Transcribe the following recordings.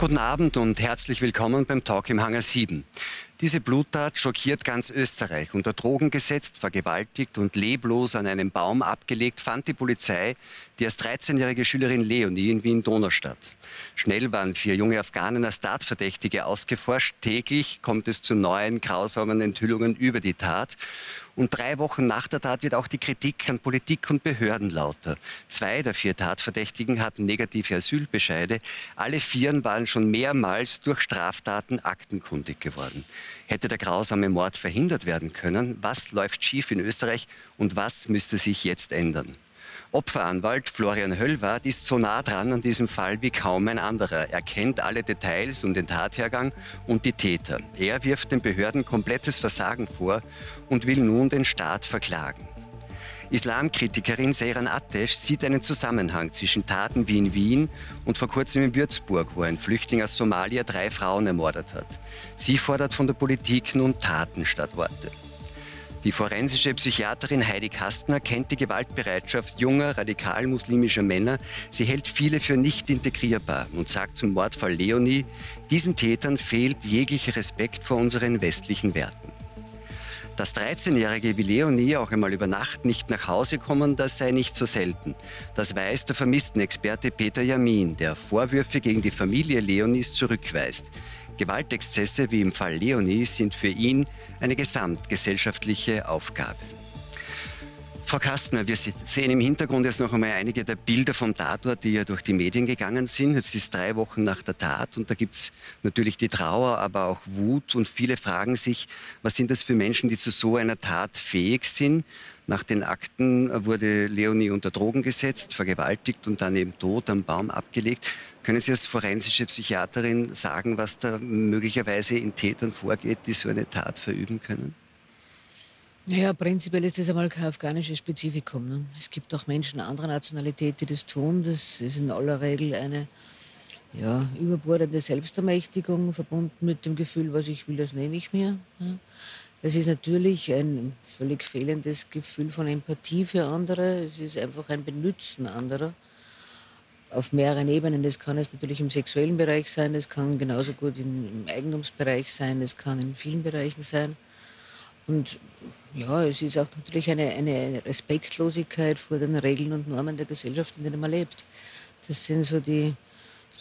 Guten Abend und herzlich willkommen beim Talk im Hangar 7. Diese Bluttat schockiert ganz Österreich. Unter Drogen gesetzt, vergewaltigt und leblos an einem Baum abgelegt, fand die Polizei die erst 13-jährige Schülerin Leonie in Wien-Donaustadt. Schnell waren vier junge Afghanen als Tatverdächtige ausgeforscht. Täglich kommt es zu neuen grausamen Enthüllungen über die Tat. Und drei Wochen nach der Tat wird auch die Kritik an Politik und Behörden lauter. Zwei der vier Tatverdächtigen hatten negative Asylbescheide. Alle vier waren schon mehrmals durch Straftaten aktenkundig geworden. Hätte der grausame Mord verhindert werden können? Was läuft schief in Österreich und was müsste sich jetzt ändern? Opferanwalt Florian Höllwart ist so nah dran an diesem Fall wie kaum ein anderer. Er kennt alle Details um den Tathergang und die Täter. Er wirft den Behörden komplettes Versagen vor und will nun den Staat verklagen. Islamkritikerin Seyran Atesh sieht einen Zusammenhang zwischen Taten wie in Wien und vor kurzem in Würzburg, wo ein Flüchtling aus Somalia drei Frauen ermordet hat. Sie fordert von der Politik nun Taten statt Worte. Die forensische Psychiaterin Heidi Kastner kennt die Gewaltbereitschaft junger, radikal-muslimischer Männer. Sie hält viele für nicht integrierbar und sagt zum Mordfall Leonie, diesen Tätern fehlt jeglicher Respekt vor unseren westlichen Werten. Dass 13-Jährige wie Leonie auch einmal über Nacht nicht nach Hause kommen, das sei nicht so selten. Das weiß der Vermisstenexperte Peter Jamin, der Vorwürfe gegen die Familie Leonies zurückweist. Gewaltexzesse wie im Fall Leonie sind für ihn eine gesamtgesellschaftliche Aufgabe. Frau Kastner, wir sehen im Hintergrund jetzt noch einmal einige der Bilder vom Tatort, die ja durch die Medien gegangen sind. Jetzt ist drei Wochen nach der Tat und da gibt es natürlich die Trauer, aber auch Wut und viele fragen sich, was sind das für Menschen, die zu so einer Tat fähig sind? Nach den Akten wurde Leonie unter Drogen gesetzt, vergewaltigt und dann eben tot am Baum abgelegt. Können Sie als forensische Psychiaterin sagen, was da möglicherweise in Tätern vorgeht, die so eine Tat verüben können? Naja, prinzipiell ist das einmal kein afghanisches Spezifikum. Ne? Es gibt auch Menschen anderer Nationalität, die das tun. Das ist in aller Regel eine ja, überbordende Selbstermächtigung, verbunden mit dem Gefühl, was ich will, das nehme ich mir. Ne? Es ist natürlich ein völlig fehlendes Gefühl von Empathie für andere. Es ist einfach ein Benützen anderer auf mehreren Ebenen. Das kann es natürlich im sexuellen Bereich sein, das kann genauso gut im Eigentumsbereich sein, das kann in vielen Bereichen sein. Und ja, es ist auch natürlich eine, eine Respektlosigkeit vor den Regeln und Normen der Gesellschaft, in denen man lebt. Das sind so die,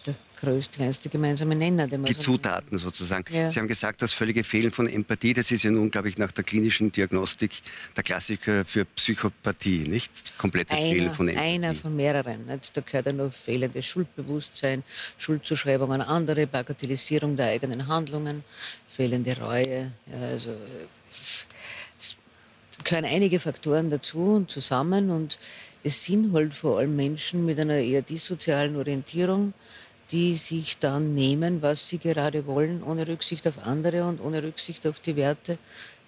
der größte, kleinste gemeinsame Nenner. die so Zutaten sozusagen. Ja. Sie haben gesagt, das völlige Fehlen von Empathie, das ist ja nun, glaube ich, nach der klinischen Diagnostik der Klassiker für Psychopathie, nicht? Komplettes einer, Fehlen von Empathie. Einer von mehreren. Da gehört ja noch fehlendes Schuldbewusstsein, Schuldzuschreibung an andere, Bagatellisierung der eigenen Handlungen, fehlende Reue. Ja, also, es gehören einige Faktoren dazu und zusammen und es sind halt vor allem Menschen mit einer eher dissozialen Orientierung, die sich dann nehmen, was sie gerade wollen, ohne Rücksicht auf andere und ohne Rücksicht auf die Werte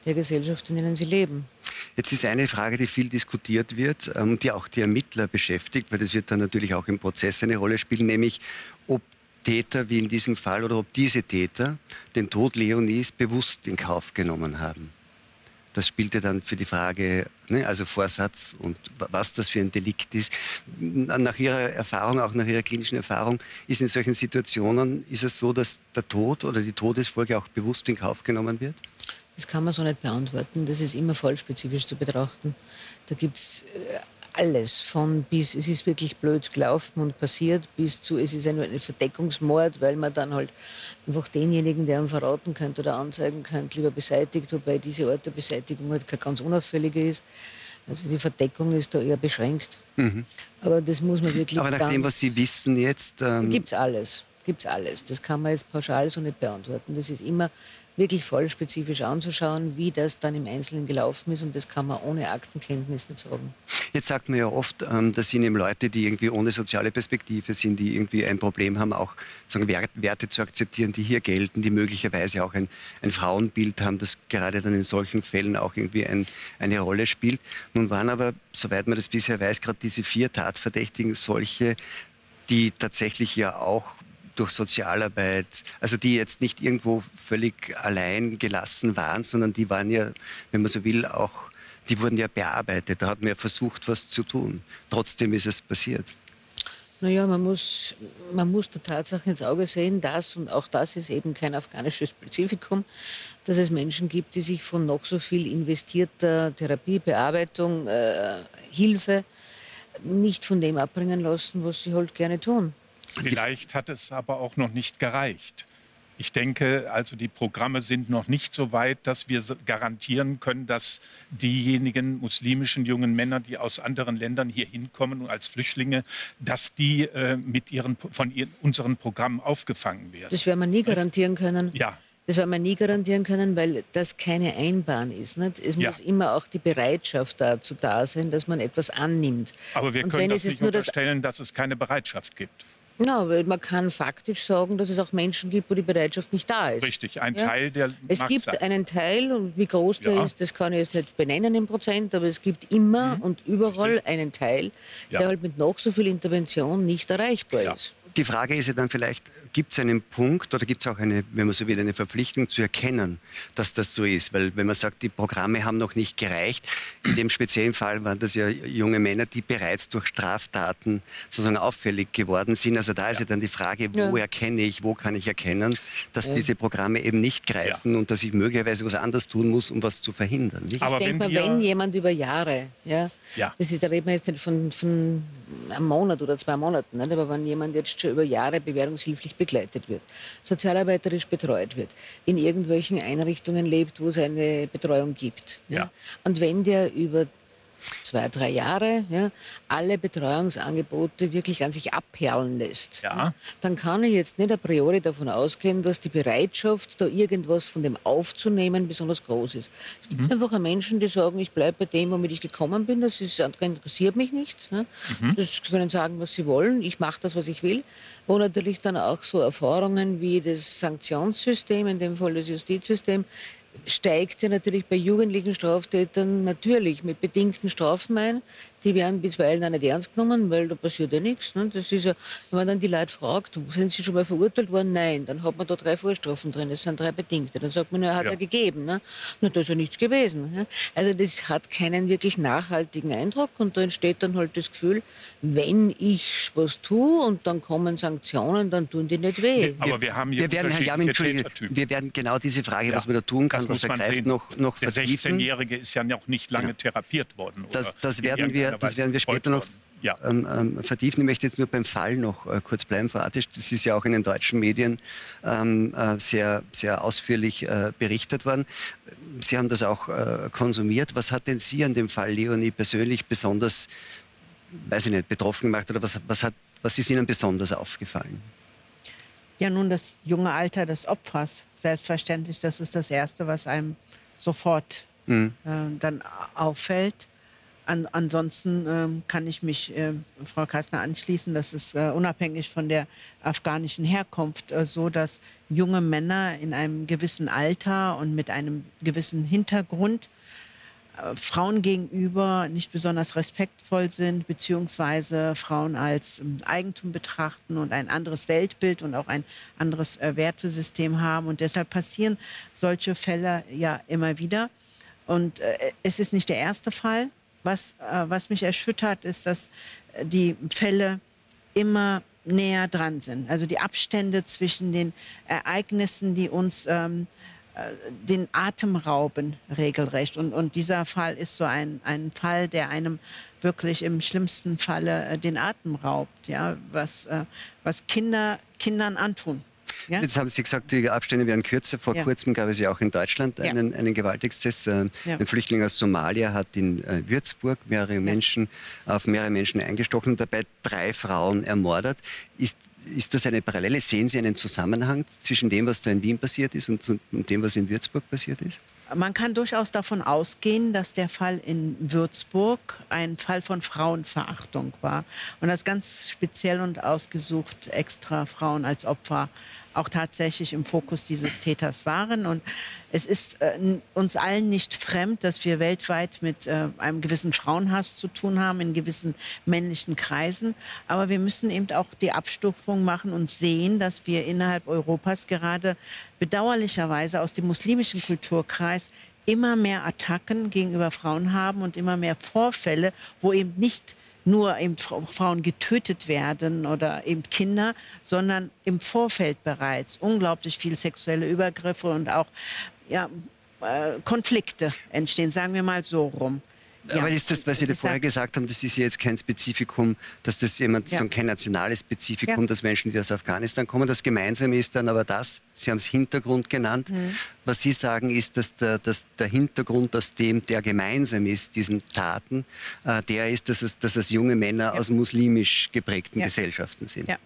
der Gesellschaft, in denen sie leben. Jetzt ist eine Frage, die viel diskutiert wird ähm, und die auch die Ermittler beschäftigt, weil das wird dann natürlich auch im Prozess eine Rolle spielen, nämlich ob Täter wie in diesem Fall oder ob diese Täter den Tod Leonies bewusst in Kauf genommen haben. Das spielte dann für die Frage, ne, also Vorsatz und was das für ein Delikt ist. Nach Ihrer Erfahrung, auch nach Ihrer klinischen Erfahrung, ist in solchen Situationen, ist es so, dass der Tod oder die Todesfolge auch bewusst in Kauf genommen wird? Das kann man so nicht beantworten. Das ist immer vollspezifisch zu betrachten. Da gibt es äh, alles von bis es ist wirklich blöd gelaufen und passiert bis zu es ist ein, ein Verdeckungsmord, weil man dann halt einfach denjenigen, der ihn verraten könnte oder anzeigen könnte, lieber beseitigt, wobei diese Art der Beseitigung halt keine ganz unauffällige ist. Also die Verdeckung ist da eher beschränkt. Mhm. Aber das muss man wirklich. Aber nach dem, was Sie wissen jetzt. Ähm gibt es alles. Gibt's alles. Das kann man jetzt pauschal so nicht beantworten. Das ist immer wirklich voll spezifisch anzuschauen, wie das dann im Einzelnen gelaufen ist. Und das kann man ohne Aktenkenntnis nicht sagen. Jetzt sagt man ja oft, ähm, das sind eben Leute, die irgendwie ohne soziale Perspektive sind, die irgendwie ein Problem haben, auch sagen, Werte zu akzeptieren, die hier gelten, die möglicherweise auch ein, ein Frauenbild haben, das gerade dann in solchen Fällen auch irgendwie ein, eine Rolle spielt. Nun waren aber, soweit man das bisher weiß, gerade diese vier Tatverdächtigen solche, die tatsächlich ja auch durch Sozialarbeit, also die jetzt nicht irgendwo völlig allein gelassen waren, sondern die waren ja, wenn man so will, auch, die wurden ja bearbeitet. Da hat man ja versucht, was zu tun. Trotzdem ist es passiert. Naja, man muss, man muss der Tatsache ins Auge sehen, dass, und auch das ist eben kein afghanisches Spezifikum, dass es Menschen gibt, die sich von noch so viel investierter Therapie, Bearbeitung, äh, Hilfe nicht von dem abbringen lassen, was sie halt gerne tun. Vielleicht hat es aber auch noch nicht gereicht. Ich denke, also die Programme sind noch nicht so weit, dass wir garantieren können, dass diejenigen muslimischen jungen Männer, die aus anderen Ländern hier hinkommen und als Flüchtlinge, dass die äh, mit ihren, von ihren, unseren Programmen aufgefangen werden. Das werden wir nie garantieren können. Ja. Das werden wir nie garantieren können, weil das keine Einbahn ist. Nicht? Es ja. muss immer auch die Bereitschaft dazu da sein, dass man etwas annimmt. Aber wir können das nicht unterstellen, dass es keine Bereitschaft gibt. Ja, weil man kann faktisch sagen, dass es auch Menschen gibt, wo die Bereitschaft nicht da ist. Richtig, ein ja? Teil der. Es gibt sein. einen Teil, und wie groß der ja. ist, das kann ich jetzt nicht benennen im Prozent, aber es gibt immer mhm. und überall Richtig. einen Teil, ja. der halt mit noch so viel Intervention nicht erreichbar ist die Frage ist ja dann vielleicht, gibt es einen Punkt oder gibt es auch eine, wenn man so will, eine Verpflichtung zu erkennen, dass das so ist? Weil wenn man sagt, die Programme haben noch nicht gereicht, in dem speziellen Fall waren das ja junge Männer, die bereits durch Straftaten sozusagen auffällig geworden sind. Also da ist ja, ja dann die Frage, wo ja. erkenne ich, wo kann ich erkennen, dass ja. diese Programme eben nicht greifen und dass ich möglicherweise was anderes tun muss, um was zu verhindern. Nicht? Aber ich denke mal, wenn jemand über Jahre, ja, das ist, da reden wir jetzt nicht von, von einem Monat oder zwei Monaten, nicht? aber wenn jemand jetzt schon über Jahre bewährungshilflich begleitet wird, sozialarbeiterisch betreut wird, in irgendwelchen Einrichtungen lebt, wo es eine Betreuung gibt. Ja. Und wenn der über zwei, drei Jahre ja, alle Betreuungsangebote wirklich an sich abperlen lässt, ja. dann kann ich jetzt nicht a priori davon ausgehen, dass die Bereitschaft, da irgendwas von dem aufzunehmen, besonders groß ist. Es gibt mhm. einfach Menschen, die sagen, ich bleibe bei dem, womit ich gekommen bin, das ist, interessiert mich nicht. Ja. Mhm. Das können sagen, was sie wollen, ich mache das, was ich will. Wo natürlich dann auch so Erfahrungen wie das Sanktionssystem, in dem Fall das Justizsystem, steigt ja natürlich bei jugendlichen Straftätern natürlich mit bedingten Strafen ein die werden bisweilen auch nicht ernst genommen, weil da passiert ja nichts. Ne? Das ist ja, wenn man dann die Leute fragt, sind sie schon mal verurteilt worden? Nein, dann hat man da drei Vorstrafen drin, das sind drei Bedingte. Dann sagt man, er hat ja. ja gegeben. Ne? Na, da ist ja nichts gewesen. Ne? Also das hat keinen wirklich nachhaltigen Eindruck und da entsteht dann halt das Gefühl, wenn ich was tue und dann kommen Sanktionen, dann tun die nicht weh. Aber wir haben hier wir werden, Herr Jamin, wir werden genau diese Frage, ja, was man da tun kann, was ergreift, noch, noch Der 16-Jährige ist ja noch nicht lange ja. therapiert worden. Das, das werden wir das werden wir später noch ja. ähm, ähm, vertiefen. Ich möchte jetzt nur beim Fall noch äh, kurz bleiben, Frau Atisch. Das ist ja auch in den deutschen Medien ähm, äh, sehr, sehr ausführlich äh, berichtet worden. Sie haben das auch äh, konsumiert. Was hat denn Sie an dem Fall Leonie persönlich besonders, weiß ich nicht, betroffen gemacht oder was, was, hat, was ist Ihnen besonders aufgefallen? Ja, nun das junge Alter des Opfers. Selbstverständlich, das ist das Erste, was einem sofort mhm. äh, dann auffällt. An, ansonsten ähm, kann ich mich äh, Frau Kastner anschließen, das ist äh, unabhängig von der afghanischen Herkunft äh, so, dass junge Männer in einem gewissen Alter und mit einem gewissen Hintergrund äh, Frauen gegenüber nicht besonders respektvoll sind, beziehungsweise Frauen als ähm, Eigentum betrachten und ein anderes Weltbild und auch ein anderes äh, Wertesystem haben. Und deshalb passieren solche Fälle ja immer wieder. Und äh, es ist nicht der erste Fall. Was, äh, was mich erschüttert, ist, dass die Fälle immer näher dran sind. Also die Abstände zwischen den Ereignissen, die uns ähm, äh, den Atem rauben, regelrecht. Und, und dieser Fall ist so ein, ein Fall, der einem wirklich im schlimmsten Falle äh, den Atem raubt, ja, was, äh, was Kinder Kindern antun. Ja? Jetzt haben Sie gesagt, die Abstände werden kürzer. Vor ja. kurzem gab es ja auch in Deutschland einen, einen Gewaltexzess. Äh, ein Flüchtling aus Somalia hat in äh, Würzburg mehrere Menschen auf mehrere Menschen eingestochen und dabei drei Frauen ermordet. Ist ist das eine Parallele? Sehen Sie einen Zusammenhang zwischen dem, was da in Wien passiert ist und, dem, was in Würzburg passiert ist? Man kann durchaus davon ausgehen, dass der Fall in Würzburg ein Fall von Frauenverachtung war und dass ganz speziell und ausgesucht extra Frauen als Opfer auch tatsächlich im Fokus dieses Täters waren. Und es ist äh, uns allen nicht fremd, dass wir weltweit mit äh, einem gewissen Frauenhass zu tun haben, in gewissen männlichen Kreisen. Aber wir müssen eben auch die Abstufung machen und sehen, dass wir innerhalb Europas gerade bedauerlicherweise aus dem muslimischen Kulturkreis immer mehr Attacken gegenüber Frauen haben und immer mehr Vorfälle, wo eben nicht nur eben Frauen getötet werden oder eben Kinder, sondern im Vorfeld bereits unglaublich viel sexuelle Übergriffe und auch ja, äh, Konflikte entstehen, sagen wir mal so rum. Ja, aber ist das, was Sie da vorher gesagt haben, das ist ja jetzt kein Spezifikum, dass das jemand, Ja. so kein nationales Spezifikum, Ja. dass Menschen, die aus Afghanistan kommen, das Gemeinsame ist dann aber das, Sie haben es Hintergrund genannt. Mhm. Was Sie sagen, ist, dass der, dass der Hintergrund, aus dem der gemeinsam ist, diesen Taten, äh, der ist, dass es, dass es junge Männer aus muslimisch geprägten Ja. Gesellschaften sind. Ja.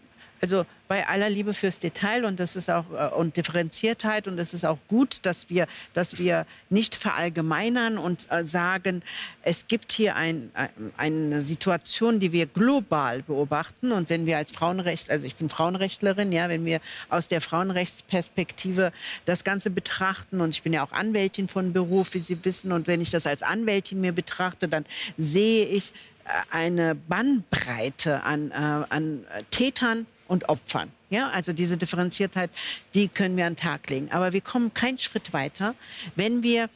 Also bei aller Liebe fürs Detail und das ist auch äh, und Differenziertheit und es ist auch gut, dass wir, dass wir nicht verallgemeinern und äh, sagen, es gibt hier ein, ein, eine Situation, die wir global beobachten. Und wenn wir als Frauenrecht, also ich bin Frauenrechtlerin, ja, wenn wir aus der Frauenrechtsperspektive das Ganze betrachten und ich bin ja auch Anwältin von Beruf, wie Sie wissen und wenn ich das als Anwältin mir betrachte, dann sehe ich äh, eine Bandbreite an, äh, an äh, Tätern und Opfern. Ja, also diese Differenziertheit, die können wir an den Tag legen. Aber wir kommen keinen Schritt weiter, wenn wir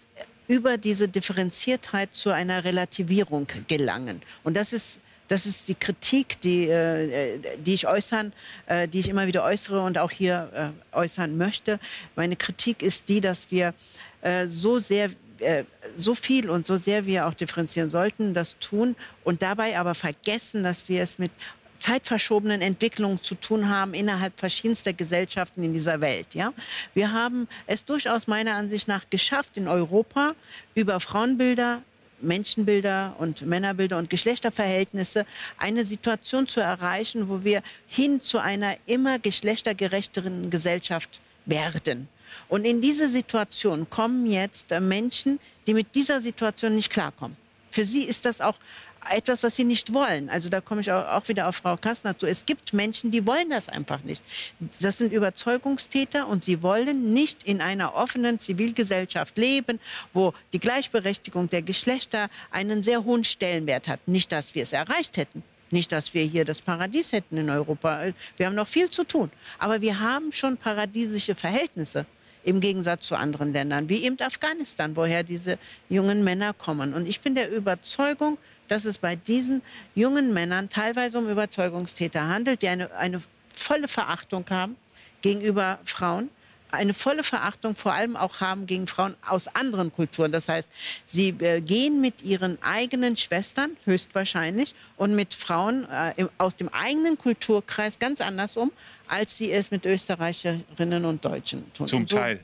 über diese Differenziertheit zu einer Relativierung gelangen. Und das ist das ist die Kritik, die, äh, die ich äußern, äh, die ich immer wieder äußere und auch hier äh, äußern möchte. Meine Kritik ist die, dass wir äh, so sehr äh, so viel und so sehr wir auch differenzieren sollten, das tun und dabei aber vergessen, dass wir es mit zeitverschobenen Entwicklungen zu tun haben innerhalb verschiedenster Gesellschaften in dieser Welt. Ja? Wir haben es durchaus meiner Ansicht nach geschafft, in Europa über Frauenbilder Menschenbilder und Männerbilder und Geschlechterverhältnisse eine Situation zu erreichen, wo wir hin zu einer immer geschlechtergerechteren Gesellschaft werden. Und in diese Situation kommen jetzt Menschen, die mit dieser Situation nicht klarkommen. Für sie ist das auch etwas, was sie nicht wollen. Also da komme ich auch wieder auf Frau Kastner zu. Es gibt Menschen, die wollen das einfach nicht. Das sind Überzeugungstäter und sie wollen nicht in einer offenen Zivilgesellschaft leben, wo die Gleichberechtigung der Geschlechter einen sehr hohen Stellenwert hat. Nicht, dass wir es erreicht hätten. Nicht, dass wir hier das Paradies hätten in Europa. Wir haben noch viel zu tun. Aber wir haben schon paradiesische Verhältnisse im Gegensatz zu anderen Ländern, wie eben Afghanistan, woher diese jungen Männer kommen. Und ich bin der Überzeugung, dass es bei diesen jungen Männern teilweise um Überzeugungstäter handelt, die eine, eine volle Verachtung haben gegenüber Frauen, eine volle Verachtung vor allem auch haben gegen Frauen aus anderen Kulturen. Das heißt, sie äh, gehen mit ihren eigenen Schwestern höchstwahrscheinlich und mit Frauen äh, aus dem eigenen Kulturkreis ganz anders um, als sie es mit Österreicherinnen und Deutschen tun. Zum Teil.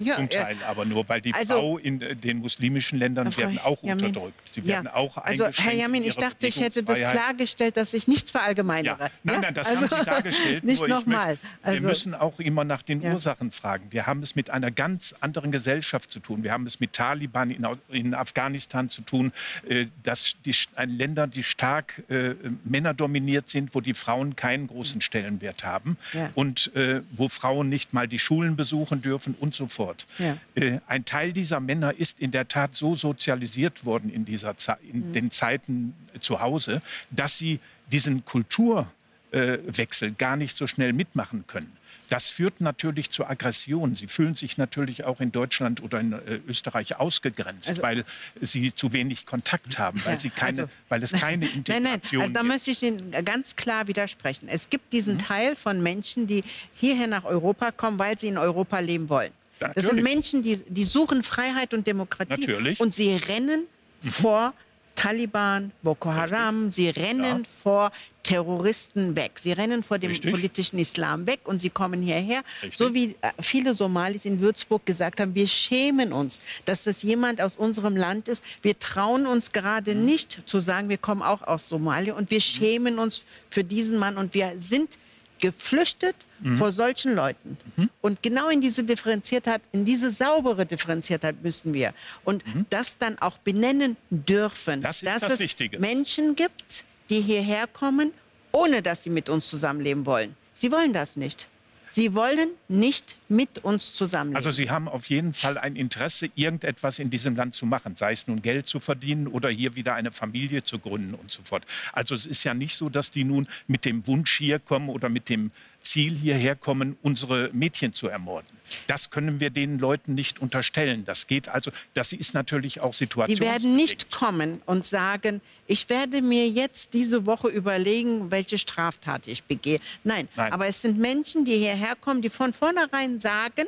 Ja, Zum äh, Teil aber nur, weil die also- Frau in äh, den muslimischen Ländern Frau werden auch Yamin, unterdrückt. Sie ja. werden auch Also, Herr Jamin, in ich dachte, ich hätte das klargestellt, dass ich nichts verallgemeinere. Ja. Nein, nein, das Also, haben Sie dargestellt. Nicht nochmal. möchte- Wir Also, müssen auch immer nach den. Ursachen fragen. Wir haben es mit einer ganz anderen Gesellschaft zu tun. Wir haben es mit Taliban in, in Afghanistan zu tun. Äh, das, die, ein Länder, die stark äh, männerdominiert sind, wo die Frauen keinen großen Stellenwert haben und äh, wo Frauen nicht mal die Schulen besuchen dürfen und so fort. Ja. Äh, ein Teil dieser Männer ist in der Tat so sozialisiert worden in, dieser Ze in den Zeiten zu Hause, dass sie diesen Kulturwechsel gar nicht so schnell mitmachen können. Das führt natürlich zu Aggressionen. Sie fühlen sich natürlich auch in Deutschland oder in äh, Österreich ausgegrenzt, Also- weil sie zu wenig Kontakt haben, weil, sie keine, also- weil es keine Nein, Integration nein, also da gibt. möchte ich Ihnen ganz klar widersprechen. Es gibt Mhm. diesen Teil von Menschen, die hierher nach Europa kommen, weil sie in Europa leben wollen. Ja, das sind natürlich. Menschen, die, die suchen Freiheit und Demokratie. Natürlich. Mhm. Und sie rennen vor Taliban, Boko Haram, sie rennen Ja. vor Terroristen weg. Sie rennen vor dem Richtig. politischen Islam weg und sie kommen hierher. Richtig. So wie äh, viele Somalis in Würzburg gesagt haben, wir schämen uns, dass das jemand aus unserem Land ist. Wir trauen uns gerade Mhm. nicht zu sagen, wir kommen auch aus Somalia und wir schämen uns für diesen Mann und wir sind geflüchtet Mhm. vor solchen Leuten. Und genau in diese Differenziertheit, in diese saubere Differenziertheit müssen wir. Und das dann auch benennen dürfen, Mhm. Das dass das es Wichtige. Menschen gibt, die hierher kommen, ohne dass sie mit uns zusammenleben wollen. Sie wollen das nicht. Sie wollen nicht mit uns zusammenleben. Also Sie haben auf jeden Fall ein Interesse, irgendetwas in diesem Land zu machen, sei es nun Geld zu verdienen oder hier wieder eine Familie zu gründen und so fort. Also es ist ja nicht so, dass die nun mit dem Wunsch hier kommen oder mit dem Ziel hierher kommen, unsere Mädchen zu ermorden. Das können wir den Leuten nicht unterstellen. Das geht also, das ist natürlich auch Situation. Die werden nicht kommen und sagen, ich werde mir jetzt diese Woche überlegen, welche Straftat ich begehe. Nein, Nein. aber es sind Menschen, die hierher kommen, die von vornherein sagen,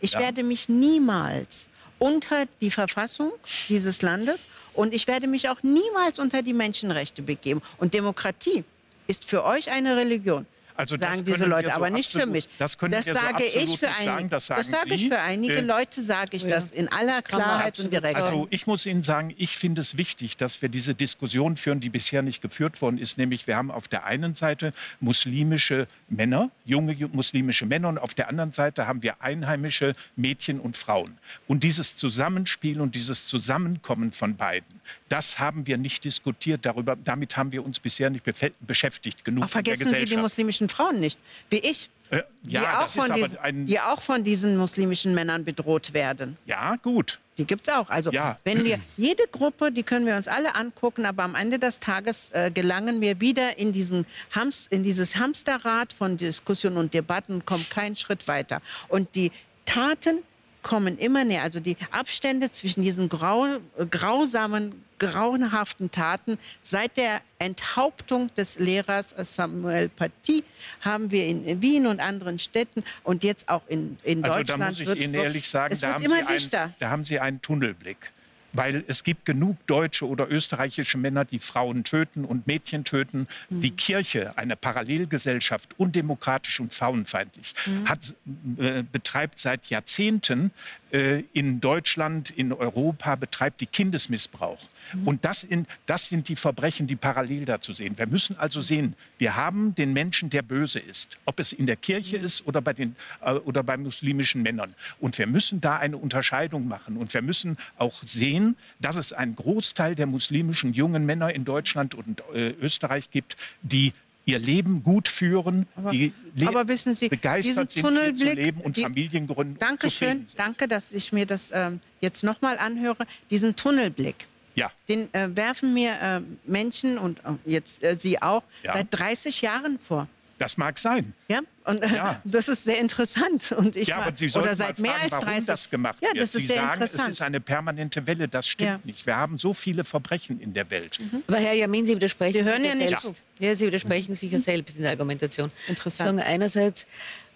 ich ja. werde mich niemals unter die Verfassung dieses Landes und ich werde mich auch niemals unter die Menschenrechte begeben. Und Demokratie ist für euch eine Religion. Also sagen diese Leute, so aber nicht absolut, für mich. Das, das so sage ich für einige. Das, das sage ich für einige äh, Leute, sage ich ja. das in aller Klarheit und direkt. Also ich muss Ihnen sagen, ich finde es wichtig, dass wir diese Diskussion führen, die bisher nicht geführt worden ist. Nämlich wir haben auf der einen Seite muslimische Männer, junge muslimische Männer, und auf der anderen Seite haben wir einheimische Mädchen und Frauen. Und dieses Zusammenspiel und dieses Zusammenkommen von beiden, das haben wir nicht diskutiert. Darüber, damit haben wir uns bisher nicht beschäftigt genug. Ach, vergessen Sie die muslimischen Frauen nicht, wie ich. Äh, ja, die, auch von diesen, ein... die auch von diesen muslimischen Männern bedroht werden. Ja, gut. Die gibt es auch. Also ja. wenn wir jede Gruppe, die können wir uns alle angucken, aber am Ende des Tages äh, gelangen wir wieder in, diesen Hams, in dieses Hamsterrad von Diskussionen und Debatten, kommen keinen Schritt weiter. Und die Taten kommen immer näher. Also die Abstände zwischen diesen grau, grausamen, grauenhaften Taten seit der Enthauptung des Lehrers Samuel Paty haben wir in Wien und anderen Städten und jetzt auch in, in also Deutschland. Also da muss ich Ihnen ehrlich sagen, da haben, ein, da haben Sie einen Tunnelblick. Weil es gibt genug deutsche oder österreichische Männer, die Frauen töten und Mädchen töten. Mhm. Die Kirche, eine Parallelgesellschaft, undemokratisch und frauenfeindlich, mhm. hat, äh, betreibt seit Jahrzehnten in Deutschland, in Europa, betreibt die Kindesmissbrauch. Mhm. Und das, in, das sind die Verbrechen, die parallel dazu sehen. Wir müssen also sehen, wir haben den Menschen, der böse ist, ob es in der Kirche mhm. ist oder bei, den, äh, oder bei muslimischen Männern. Und wir müssen da eine Unterscheidung machen. Und wir müssen auch sehen, dass es einen Großteil der muslimischen jungen Männer in Deutschland und äh, Österreich gibt, die ihr Leben gut führen, aber, die aber wissen Sie, begeistert sind, hier zu leben und die, Familien gründen. Dankeschön, danke, dass ich mir das ähm, jetzt nochmal anhöre. Diesen Tunnelblick, ja. den äh, werfen mir äh, Menschen und äh, jetzt äh, Sie auch ja. seit 30 Jahren vor. Das mag sein. Ja, und äh, ja. das ist sehr interessant. Und ich ja, aber Sie oder seit fragen, mehr als 30 warum das gemacht ja, das wird. ist Sie sehr sagen, interessant. es ist eine permanente Welle. Das stimmt ja. nicht. Wir haben so viele Verbrechen in der Welt. Mhm. Aber Herr Jamin, Sie widersprechen Sie hören sich ja nicht selbst. Ja, Sie widersprechen sich ja selbst in der Argumentation. Interessant. Sie sagen einerseits,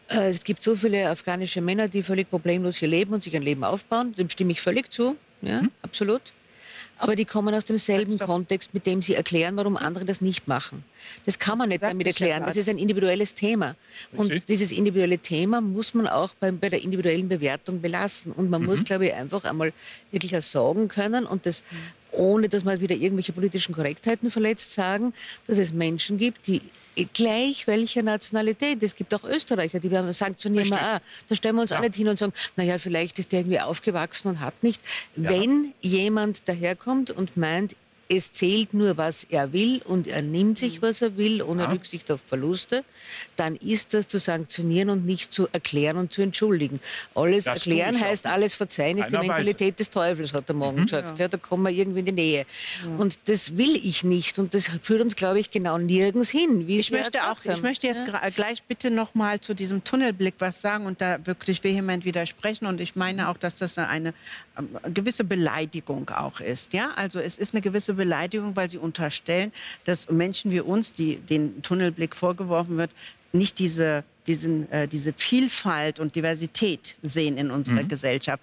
äh, es gibt so viele afghanische Männer, die völlig problemlos hier leben und sich ein Leben aufbauen. Dem stimme ich völlig zu. Ja, mhm. absolut aber die kommen aus demselben Kontext, mit dem sie erklären, warum andere das nicht machen. Das kann man nicht damit erklären. Das ist ein individuelles Thema. Und dieses individuelle Thema muss man auch bei, bei der individuellen Bewertung belassen. Und man mhm. muss, glaube ich, einfach einmal wirklich auch sagen können und das ohne dass man wieder irgendwelche politischen Korrektheiten verletzt, sagen, dass es Menschen gibt, die gleich welcher Nationalität. Es gibt auch Österreicher, die wir sanktionieren wir auch. Da stellen wir uns ja. alle hin und sagen, naja, vielleicht ist der irgendwie aufgewachsen und hat nicht. Ja. Wenn jemand daherkommt und meint, es zählt nur, was er will und er nimmt sich, mhm. was er will, ohne ja. Rücksicht auf Verluste, dann ist das zu sanktionieren und nicht zu erklären und zu entschuldigen. Alles das erklären heißt alles verzeihen, ist die Mentalität Weise. des Teufels, hat der Morgen mhm. gesagt. Ja. ja. da kommen wir irgendwie in die Nähe. Ja. Und das will ich nicht und das führt uns, glaube ich, genau nirgends hin. ich, möchte auch, ich möchte jetzt gleich bitte noch mal zu diesem Tunnelblick was sagen und da wirklich vehement widersprechen und ich meine auch, dass das eine, gewisse Beleidigung auch ist. Ja? Also es ist eine gewisse Beleidigung, weil sie unterstellen, dass Menschen wie uns, die den Tunnelblick vorgeworfen wird, nicht diese, diesen, äh, diese Vielfalt und Diversität sehen in unserer mhm. Gesellschaft.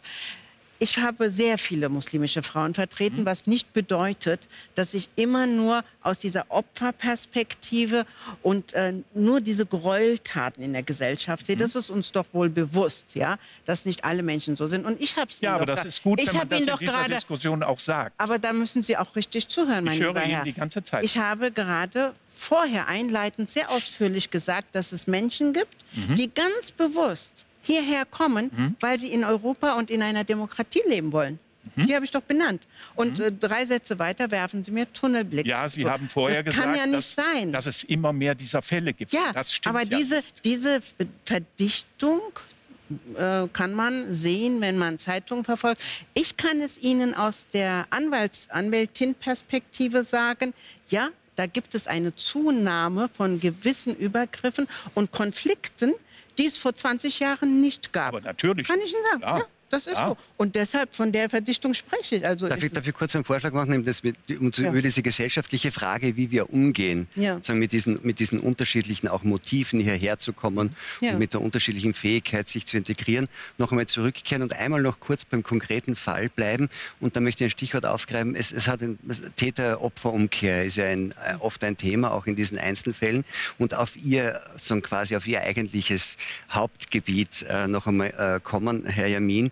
Ich habe sehr viele muslimische Frauen vertreten, mhm. was nicht bedeutet, dass ich immer nur aus dieser Opferperspektive und äh, nur diese Gräueltaten in der Gesellschaft sehe. Mhm. Das ist uns doch wohl bewusst, ja, dass nicht alle Menschen so sind. Und ich habe es Ja, aber das ist gut, ich wenn man das in dieser grade, Diskussion auch sagt. Aber da müssen Sie auch richtig zuhören, mein ich lieber höre Herr. Ihnen die ganze Zeit. Ich habe gerade vorher einleitend sehr ausführlich gesagt, dass es Menschen gibt, mhm. die ganz bewusst hierher kommen, mhm. weil sie in Europa und in einer Demokratie leben wollen. Mhm. Die habe ich doch benannt. Und mhm. äh, drei Sätze weiter werfen Sie mir Tunnelblick. Ja, Sie so. haben vorher das gesagt, ja dass, dass, es immer mehr dieser Fälle gibt. Ja, das stimmt aber ja diese, diese Verdichtung äh, kann man sehen, wenn man Zeitungen verfolgt. Ich kann es Ihnen aus der Anwalts Anwältin-Perspektive sagen, ja, da gibt es eine Zunahme von gewissen Übergriffen und Konflikten, die es vor 20 Jahren nicht gab. Aber natürlich. Kann ich Ihnen sagen. Ja. ja. Das ist ja. so. Und deshalb von der Verdichtung spreche ich. Also darf, ich, darf ich kurz einen Vorschlag machen, das mit, um zu, ja. über diese gesellschaftliche Frage, wie wir umgehen, ja. sagen, mit, diesen, mit diesen unterschiedlichen auch Motiven hierher zu kommen ja. und mit der unterschiedlichen Fähigkeit, sich zu integrieren, noch einmal zurückkehren und einmal noch kurz beim konkreten Fall bleiben. Und da möchte ich ein Stichwort aufgreifen. Es, es hat Täter-Opfer-Umkehr ist ja ein, äh, oft ein Thema, auch in diesen Einzelfällen. Und auf ihr, so quasi auf ihr eigentliches Hauptgebiet äh, noch einmal äh, kommen, Herr Jamin.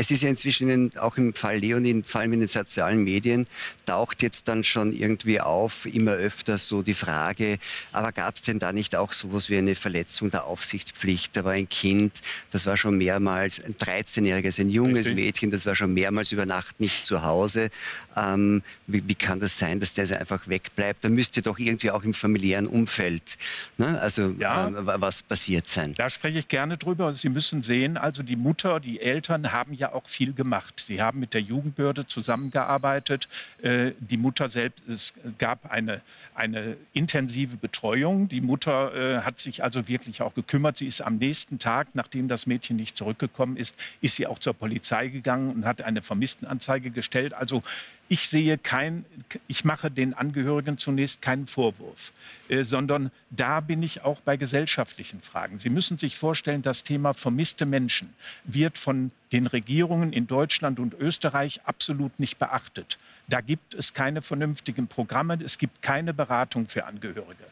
Es ist ja inzwischen auch im Fall Leonin, vor allem in den sozialen Medien, taucht jetzt dann schon irgendwie auf, immer öfter so die Frage, aber gab es denn da nicht auch sowas wie eine Verletzung der Aufsichtspflicht? Da war ein Kind, das war schon mehrmals, ein 13-jähriges, ein junges Richtig. Mädchen, das war schon mehrmals über Nacht nicht zu Hause. Ähm, wie, wie, kann das sein, dass der so einfach wegbleibt? Da müsste doch irgendwie auch im familiären Umfeld, ne? also ja, äh, was passiert sein. Da spreche ich gerne drüber. Sie müssen sehen, also die Mutter, die Eltern haben ja auch viel gemacht. Sie haben mit der Jugendbehörde zusammengearbeitet. Äh, die Mutter selbst, es gab eine, eine intensive Betreuung. Die Mutter äh, hat sich also wirklich auch gekümmert. Sie ist am nächsten Tag, nachdem das Mädchen nicht zurückgekommen ist, ist sie auch zur Polizei gegangen und hat eine Vermisstenanzeige gestellt. Also ich sehe kein, ich mache den Angehörigen zunächst keinen Vorwurf, äh, sondern da bin ich auch bei gesellschaftlichen Fragen. Sie müssen sich vorstellen, das Thema vermisste Menschen wird von den Regierungen in Deutschland und Österreich absolut nicht beachtet. Da gibt es keine vernünftigen Programme, es gibt keine Beratung für Angehörige.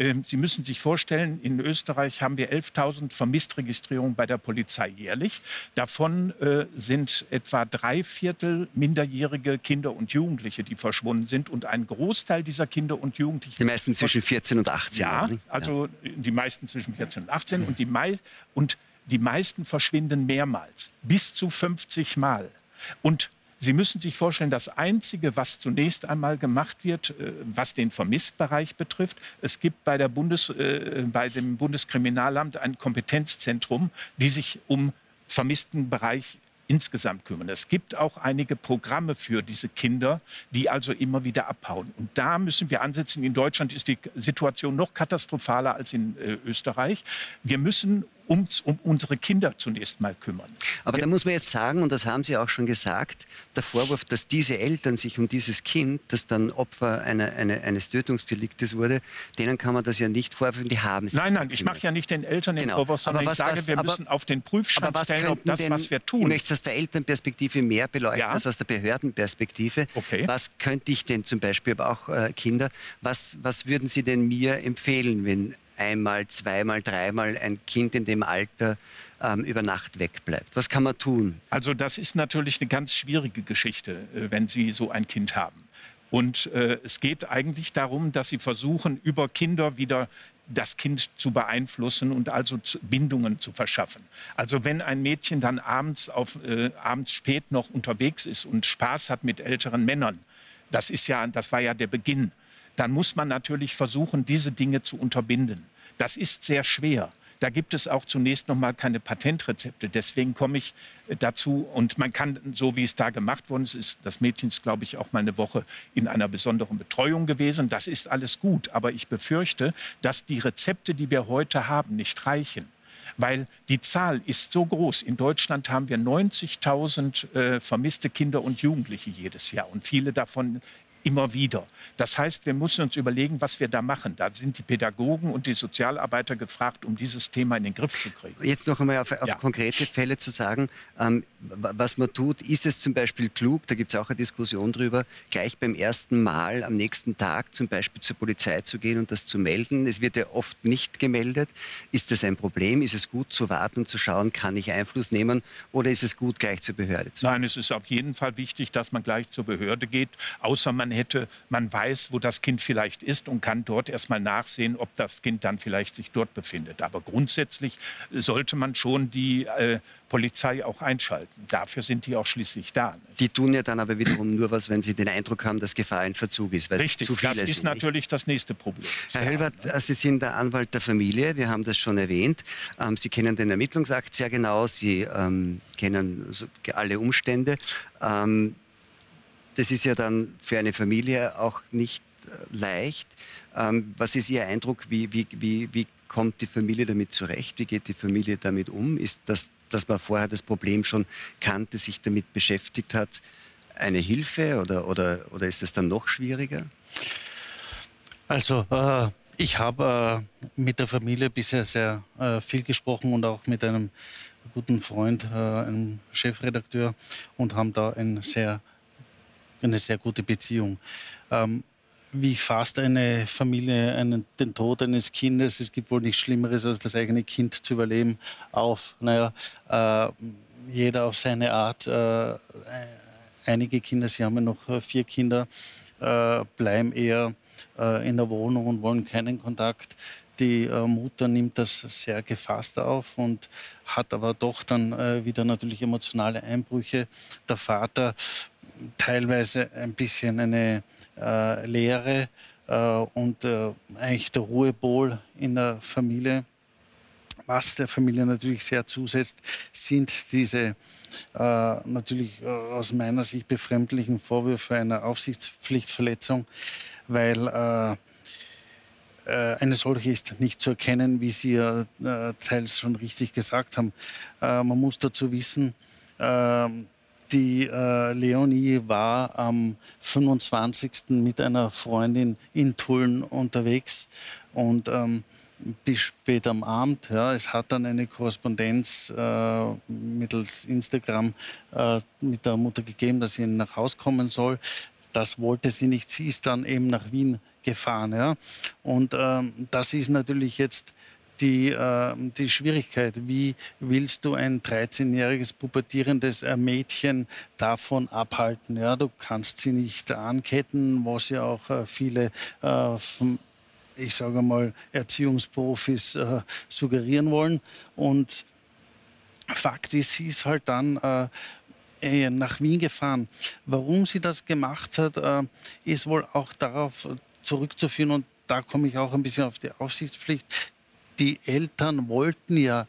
Ähm, Sie müssen sich vorstellen, in Österreich haben wir 11.000 Vermisstregistrierungen bei der Polizei jährlich. Davon äh, sind etwa drei Viertel minderjährige Kinder und Jugendliche, die verschwunden sind. Und ein Großteil dieser Kinder und Jugendlichen. Die meisten zwischen 14 und 18. Ja, also die meisten zwischen 14 und 18. Und die, mei und die meisten verschwinden mehrmals, bis zu 50 Mal. Und Sie müssen sich vorstellen, das Einzige, was zunächst einmal gemacht wird, äh, was den Vermisstbereich betrifft, es gibt bei, der Bundes, äh, bei dem Bundeskriminalamt ein Kompetenzzentrum, die sich um vermissten Bereich insgesamt kümmern. Es gibt auch einige Programme für diese Kinder, die also immer wieder abhauen. Und da müssen wir ansetzen. In Deutschland ist die Situation noch katastrophaler als in äh, Österreich. Wir müssen uns um unsere Kinder zunächst mal kümmern. Aber da muss man jetzt sagen, und das haben Sie auch schon gesagt, der Vorwurf, dass diese Eltern sich um dieses Kind, das dann Opfer einer, eine, eines Tötungsdeliktes wurde, denen kann man das ja nicht vorwerfen, die haben es. Nein, nein, ich mache ja nicht den Eltern den genau. Vorwurf, sondern was, ich sage, was, wir müssen auf den Prüfstand stellen, ob das, denn, was wir tun. Ich möchte es aus der Elternperspektive mehr beleuchten ja? als aus der Behördenperspektive. Okay. Was könnte ich denn zum Beispiel, aber auch äh, Kinder, was, was würden Sie denn mir empfehlen, wenn einmal, zweimal, dreimal ein Kind in dem Alter ähm, über Nacht wegbleibt? Was kann man tun? Also das ist natürlich eine ganz schwierige Geschichte, äh, wenn Sie so ein Kind haben. Und äh, es geht eigentlich darum, dass Sie versuchen, über Kinder wieder das Kind zu beeinflussen und also Bindungen zu verschaffen. Also wenn ein Mädchen dann abends, auf, äh, abends spät noch unterwegs ist und Spaß hat mit älteren Männern, das, ist ja, das war ja der Beginn dann muss man natürlich versuchen, diese Dinge zu unterbinden. Das ist sehr schwer. Da gibt es auch zunächst noch mal keine Patentrezepte. Deswegen komme ich äh, dazu. Und man kann, so wie es da gemacht worden ist, ist das Mädchen ist, glaube ich, auch mal eine Woche in einer besonderen Betreuung gewesen. Das ist alles gut. Aber ich befürchte, dass die Rezepte, die wir heute haben, nicht reichen weil die Zahl ist so groß. In Deutschland haben wir 90.000 äh, vermisste Kinder und Jugendliche jedes Jahr und viele davon immer wieder. Das heißt, wir müssen uns überlegen, was wir da machen. Da sind die Pädagogen und die Sozialarbeiter gefragt, um dieses Thema in den Griff zu kriegen. Jetzt noch einmal auf, auf ja. konkrete Fälle zu sagen, ähm, was man tut. Ist es zum Beispiel klug, da gibt es auch eine Diskussion drüber, gleich beim ersten Mal am nächsten Tag zum Beispiel zur Polizei zu gehen und das zu melden? Es wird ja oft nicht gemeldet. Ist das ein Problem? Ist es gut zu warten und zu schauen, kann ich Einfluss nehmen oder ist es gut, gleich zur Behörde zu gehen? Nein, es ist auf jeden Fall wichtig, dass man gleich zur Behörde geht, außer man hätte, man weiß, wo das Kind vielleicht ist und kann dort erstmal nachsehen, ob das Kind dann vielleicht sich dort befindet. Aber grundsätzlich sollte man schon die äh, Polizei auch einschalten. Dafür sind die auch schließlich da. Nicht? Die tun ja dann aber wiederum nur was, wenn sie den Eindruck haben, dass Gefahr in Verzug ist. Richtig, das ist natürlich nicht? das nächste Problem. Herr Hölbert, Sie sind der Anwalt der Familie, wir haben das schon erwähnt. Ähm, sie kennen den Ermittlungsakt sehr genau, Sie ähm, kennen alle Umstände. Ähm, das ist ja dann für eine Familie auch nicht äh, leicht. Ähm, was ist Ihr Eindruck? Wie, wie, wie, wie kommt die Familie damit zurecht? Wie geht die Familie damit um? Ist das, dass man vorher das Problem schon kannte, sich damit beschäftigt hat, eine Hilfe oder, oder, oder ist es dann noch schwieriger? Also äh, ich habe äh, mit der Familie bisher sehr äh, viel gesprochen und auch mit einem guten Freund, äh, einem Chefredakteur und haben da ein sehr, eine sehr gute Beziehung. Ähm, wie fasst eine Familie einen, den Tod eines Kindes, es gibt wohl nichts Schlimmeres, als das eigene Kind zu überleben, auf. Naja, äh, jeder auf seine Art. Äh, einige Kinder, Sie haben ja noch äh, vier Kinder, äh, bleiben eher äh, in der Wohnung und wollen keinen Kontakt. Die äh, Mutter nimmt das sehr gefasst auf und hat aber doch dann wieder natürlich emotionale Einbrüche. Der Vater teilweise ein bisschen eine äh, Leere und eigentlich der Ruhepol in der Familie. Was der Familie natürlich sehr zusetzt, sind diese äh, natürlich äh, aus meiner Sicht befremdlichen Vorwürfe einer Aufsichtspflichtverletzung, weil äh, äh, eine solche ist nicht zu erkennen, wie Sie ja äh, teils schon richtig gesagt haben. Äh, man muss dazu wissen, die Leonie war am 25. mit einer Freundin in Tulln unterwegs und ähm, bis spät am Abend. Ja. Es hat dann eine Korrespondenz äh, mittels Instagram äh, mit der Mutter gegeben, dass sie nach Hause kommen soll. Das wollte sie nicht. Sie ist dann eben nach Wien gefahren. Ja. Und ähm, das ist natürlich jetzt die, äh, die Schwierigkeit. Wie willst du ein 13-jähriges pubertierendes äh, Mädchen davon abhalten? Ja, du kannst sie nicht anketten, was ja auch äh, viele äh, ich sage mal, Erziehungsprofis äh, suggerieren wollen. Und Fakt ist, sie ist halt dann äh, äh, nach Wien gefahren. Warum sie das gemacht hat, äh, ist wohl auch darauf zurückzuführen und da komme ich auch ein bisschen auf die Aufsichtspflicht. Die Eltern wollten ja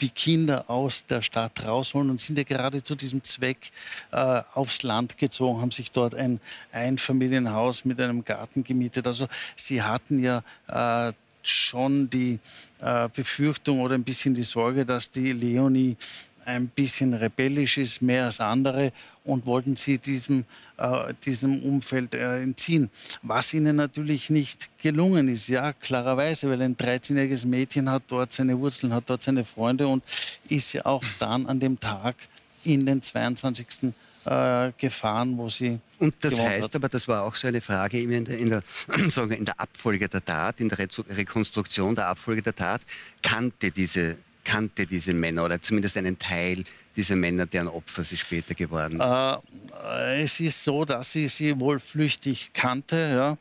die Kinder aus der Stadt rausholen und sind ja gerade zu diesem Zweck äh, aufs Land gezogen, haben sich dort ein Einfamilienhaus mit einem Garten gemietet. Also sie hatten ja äh, schon die äh, Befürchtung oder ein bisschen die Sorge, dass die Leonie ein bisschen rebellisch ist, mehr als andere und wollten sie diesem, äh, diesem Umfeld äh, entziehen. Was ihnen natürlich nicht gelungen ist, ja, klarerweise, weil ein 13-jähriges Mädchen hat dort seine Wurzeln, hat dort seine Freunde und ist ja auch dann an dem Tag in den 22. Äh, gefahren, wo sie. Und das heißt hat. aber, das war auch so eine Frage in der, in, der, in der Abfolge der Tat, in der Rekonstruktion der Abfolge der Tat, kannte diese kannte diese Männer oder zumindest einen Teil dieser Männer, deren Opfer sie später geworden? Äh, es ist so, dass sie sie wohl flüchtig kannte.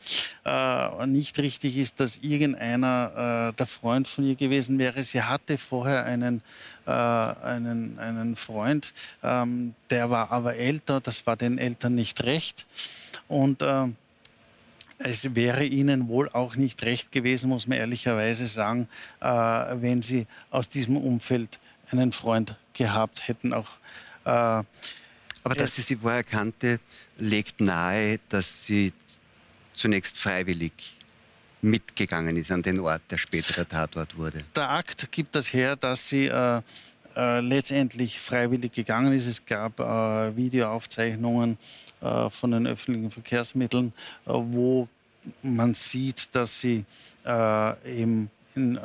Ja. Äh, nicht richtig ist, dass irgendeiner äh, der Freund von ihr gewesen wäre. Sie hatte vorher einen, äh, einen, einen Freund, ähm, der war aber älter, das war den Eltern nicht recht. Und ähm, es wäre ihnen wohl auch nicht recht gewesen, muss man ehrlicherweise sagen, äh, wenn sie aus diesem Umfeld einen Freund gehabt hätten. Auch, äh, Aber dass sie sie vorher kannte, legt nahe, dass sie zunächst freiwillig mitgegangen ist an den Ort, der später der Tatort wurde. Der Akt gibt das her, dass sie äh, äh, letztendlich freiwillig gegangen ist. Es gab äh, Videoaufzeichnungen äh, von den öffentlichen Verkehrsmitteln, äh, wo man sieht, dass sie äh, eben in,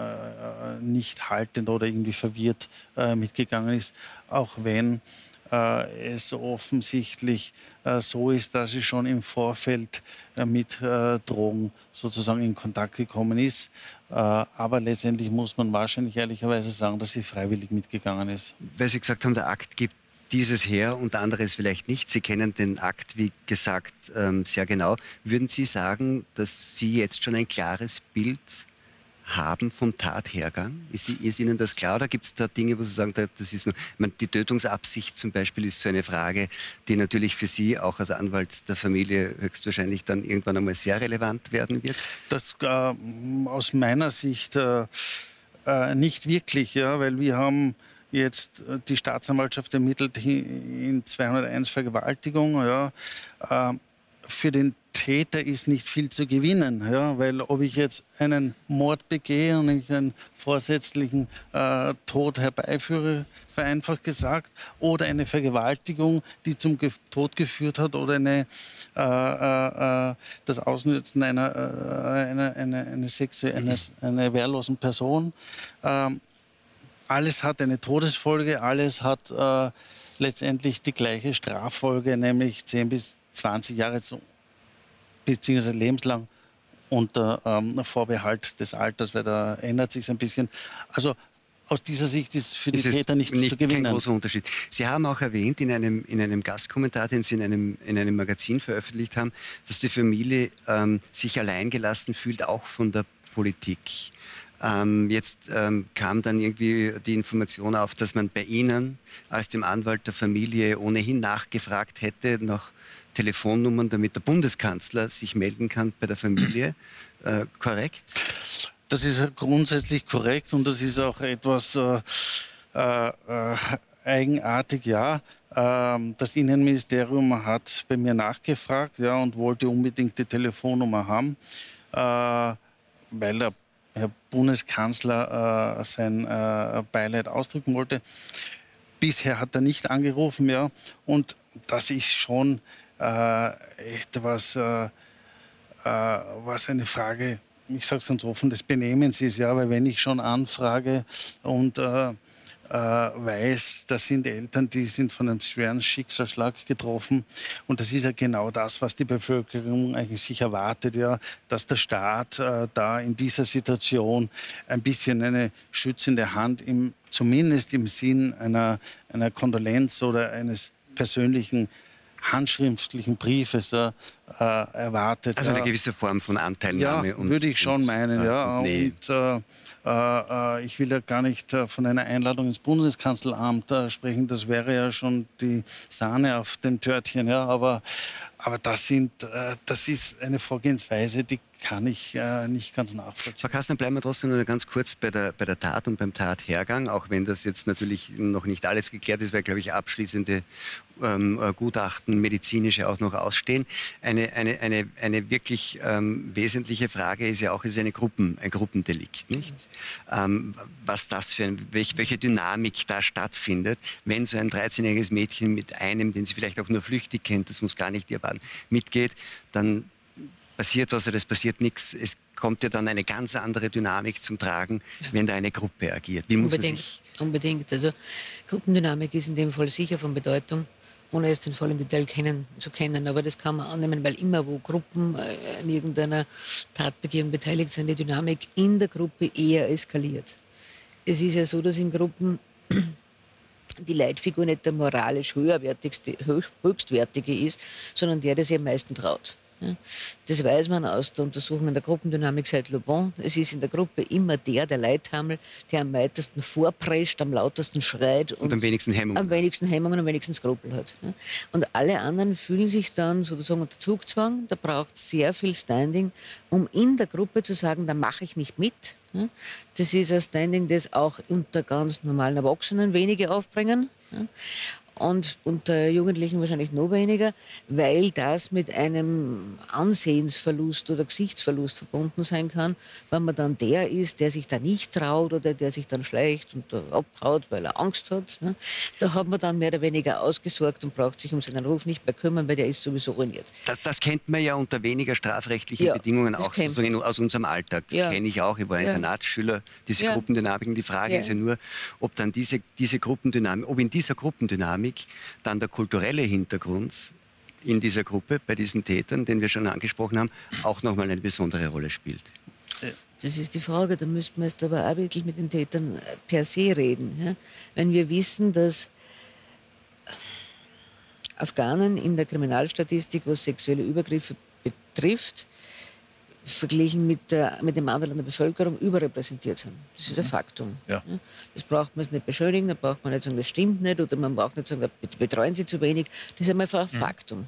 nicht haltend oder irgendwie verwirrt mitgegangen ist, auch wenn es offensichtlich so ist, dass sie schon im Vorfeld mit Drogen sozusagen in Kontakt gekommen ist. aber letztendlich muss man wahrscheinlich ehrlicherweise sagen, dass sie freiwillig mitgegangen ist. Weil Sie gesagt haben, der Akt gibt dieses her und anderes vielleicht nicht. Sie kennen den Akt, wie gesagt, ähm, sehr genau. Würden Sie sagen, dass Sie jetzt schon ein klares Bild haben vom Tathergang? Ist, ist Ihnen das klar oder gibt es da Dinge, wo Sie sagen, das ist nur, meine, die Tötungsabsicht zum Beispiel ist so eine Frage, die natürlich für Sie auch als Anwalt der Familie höchstwahrscheinlich dann irgendwann einmal sehr relevant werden wird? Das äh, aus meiner Sicht äh, äh, nicht wirklich, ja, weil wir haben jetzt äh, die Staatsanwaltschaft ermittelt in 201 Vergewaltigung. Ja. Ähm, für den Täter ist nicht viel zu gewinnen, ja, weil ob ich jetzt einen Mord begehe und einen vorsätzlichen äh, Tod herbeiführe, vereinfacht gesagt, oder eine Vergewaltigung, die zum Ge Tod geführt hat, oder eine, äh, äh, äh das Ausnutzen einer, äh, einer, einer, eine, Sexe, eines, einer wehrlosen Person. Ähm, alles hat eine Todesfolge, alles hat äh, letztendlich die gleiche Straffolge, nämlich 10 bis 20 Jahre beziehungsweise lebenslang unter ähm, Vorbehalt des Alters, weil da ändert sich ein bisschen. Also aus dieser Sicht ist für die ist Täter nichts nicht zu gewinnen. Kein großer Unterschied. Sie haben auch erwähnt in einem, in einem Gastkommentar, den Sie in einem, in einem Magazin veröffentlicht haben, dass die Familie ähm, sich alleingelassen fühlt, auch von der Politik. Ähm, jetzt ähm, kam dann irgendwie die Information auf, dass man bei Ihnen als dem Anwalt der Familie ohnehin nachgefragt hätte nach Telefonnummern, damit der Bundeskanzler sich melden kann bei der Familie. Äh, korrekt? Das ist grundsätzlich korrekt und das ist auch etwas äh, äh, eigenartig, ja. Ähm, das Innenministerium hat bei mir nachgefragt ja, und wollte unbedingt die Telefonnummer haben, äh, weil der Herr Bundeskanzler äh, sein äh, Beileid ausdrücken wollte. Bisher hat er nicht angerufen, ja, und das ist schon äh, etwas, äh, äh, was eine Frage, ich sage es ganz offen, des Benehmens ist, ja, weil wenn ich schon anfrage und äh, weiß, das sind Eltern, die sind von einem schweren Schicksalsschlag getroffen. Und das ist ja genau das, was die Bevölkerung eigentlich sich erwartet, ja, dass der Staat äh, da in dieser Situation ein bisschen eine schützende Hand im, zumindest im Sinn einer, einer Kondolenz oder eines persönlichen handschriftlichen Briefes äh, erwartet. Also eine gewisse Form von Anteilnahme. Ja, und, würde ich schon und, meinen. Ja. Nee. Und, äh, äh, ich will ja gar nicht äh, von einer Einladung ins Bundeskanzleramt äh, sprechen. Das wäre ja schon die Sahne auf dem Törtchen. Ja. Aber, aber das, sind, das ist eine Vorgehensweise, die kann ich äh, nicht ganz nachvollziehen. Frau Kastner, bleiben wir trotzdem nur ganz kurz bei der, bei der Tat und beim Tathergang, auch wenn das jetzt natürlich noch nicht alles geklärt ist, weil, glaube ich, abschließende ähm, äh, Gutachten, medizinische auch noch ausstehen. Eine, eine, eine, eine wirklich ähm, wesentliche Frage ist ja auch, ist eine Gruppen, ein Gruppendelikt, nicht? Ähm, was das für ein, welch, welche Dynamik da stattfindet, wenn so ein 13-jähriges Mädchen mit einem, den sie vielleicht auch nur flüchtig kennt, das muss gar nicht ihr Bahn, mitgeht, dann passiert was oder es passiert nichts. Es kommt ja dann eine ganz andere Dynamik zum Tragen, ja. wenn da eine Gruppe agiert. Wie muss unbedingt, man sich unbedingt. Also Gruppendynamik ist in dem Fall sicher von Bedeutung ohne es den Fall im Detail kennen, zu kennen. Aber das kann man annehmen, weil immer, wo Gruppen äh, an irgendeiner Tatbegehung beteiligt sind, die Dynamik in der Gruppe eher eskaliert. Es ist ja so, dass in Gruppen die Leitfigur nicht der moralisch höherwertigste, höchstwertige ist, sondern der, der sich am meisten traut. Das weiß man aus der Untersuchung der Gruppendynamik seit Le Bon. Es ist in der Gruppe immer der, der Leithammel, der am weitesten vorprescht, am lautesten schreit und, und am wenigsten Hemmungen. Am wenigsten Hemmungen, am wenigsten Skrupel hat. Und alle anderen fühlen sich dann sozusagen unter Zugzwang. Da braucht es sehr viel Standing, um in der Gruppe zu sagen, da mache ich nicht mit. Das ist ein Standing, das auch unter ganz normalen Erwachsenen wenige aufbringen und unter Jugendlichen wahrscheinlich noch weniger, weil das mit einem Ansehensverlust oder Gesichtsverlust verbunden sein kann, wenn man dann der ist, der sich da nicht traut oder der sich dann schleicht und abhaut, weil er Angst hat. Ne? Da hat man dann mehr oder weniger ausgesorgt und braucht sich um seinen Ruf nicht mehr kümmern, weil der ist sowieso ruiniert. Das, das kennt man ja unter weniger strafrechtlichen ja, Bedingungen auch sozusagen aus unserem Alltag. Das ja. kenne ich auch. Ich war ja. Internatsschüler, diese. Gruppendynamiken. Die Frage ist ja nur, ob dann diese, diese Gruppendynamik, ob in dieser Gruppendynamik Dynamik dann der kulturelle Hintergrund in dieser Gruppe, bei diesen Tätern, den wir schon angesprochen haben, auch nochmal eine besondere Rolle spielt. Das ist die Frage, da müssten wir jetzt aber auch wirklich mit den Tätern per se reden. Ja? Wenn wir wissen, dass Afghanen in der Kriminalstatistik, was sexuelle Übergriffe betrifft, verglichen mit, der, mit dem Anteil an der Bevölkerung überrepräsentiert sind. Das ist ein mhm. Faktum. Ja. Das braucht man nicht beschönigen, da braucht man nicht sagen, das stimmt nicht oder man braucht nicht sagen, da betreuen Sie zu wenig. Das ist einfach ein mhm. Faktum.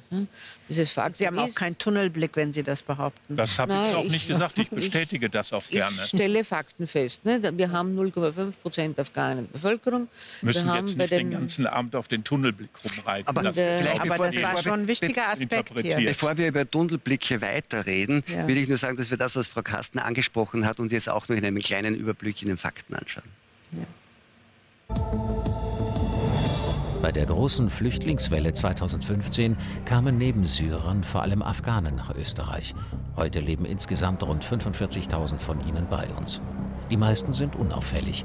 Dieses Faktum Sie haben auch keinen Tunnelblick, wenn Sie das behaupten. Das habe ich auch nicht gesagt. Ich bestätige ich, das auch gerne. Ich stelle Fakten fest. Ne? Wir haben 0,5 Prozent Afghanen in der Bevölkerung. Müssen wir jetzt nicht den, den, ganzen Abend auf den Tunnelblick rumreiten. Aber, das, aber das war schon ein wichtiger Aspekt hier. Bevor wir über Tunnelblicke weiterreden, ja. will ich nur sagen, dass wir das, was Frau Kasten angesprochen hat, uns jetzt auch noch in einem kleinen Überblick in den Fakten anschauen. Ja. Bei der großen Flüchtlingswelle 2015 kamen neben Syrern vor allem Afghanen nach Österreich. Heute leben insgesamt rund 45.000 von ihnen bei uns. Die meisten sind unauffällig.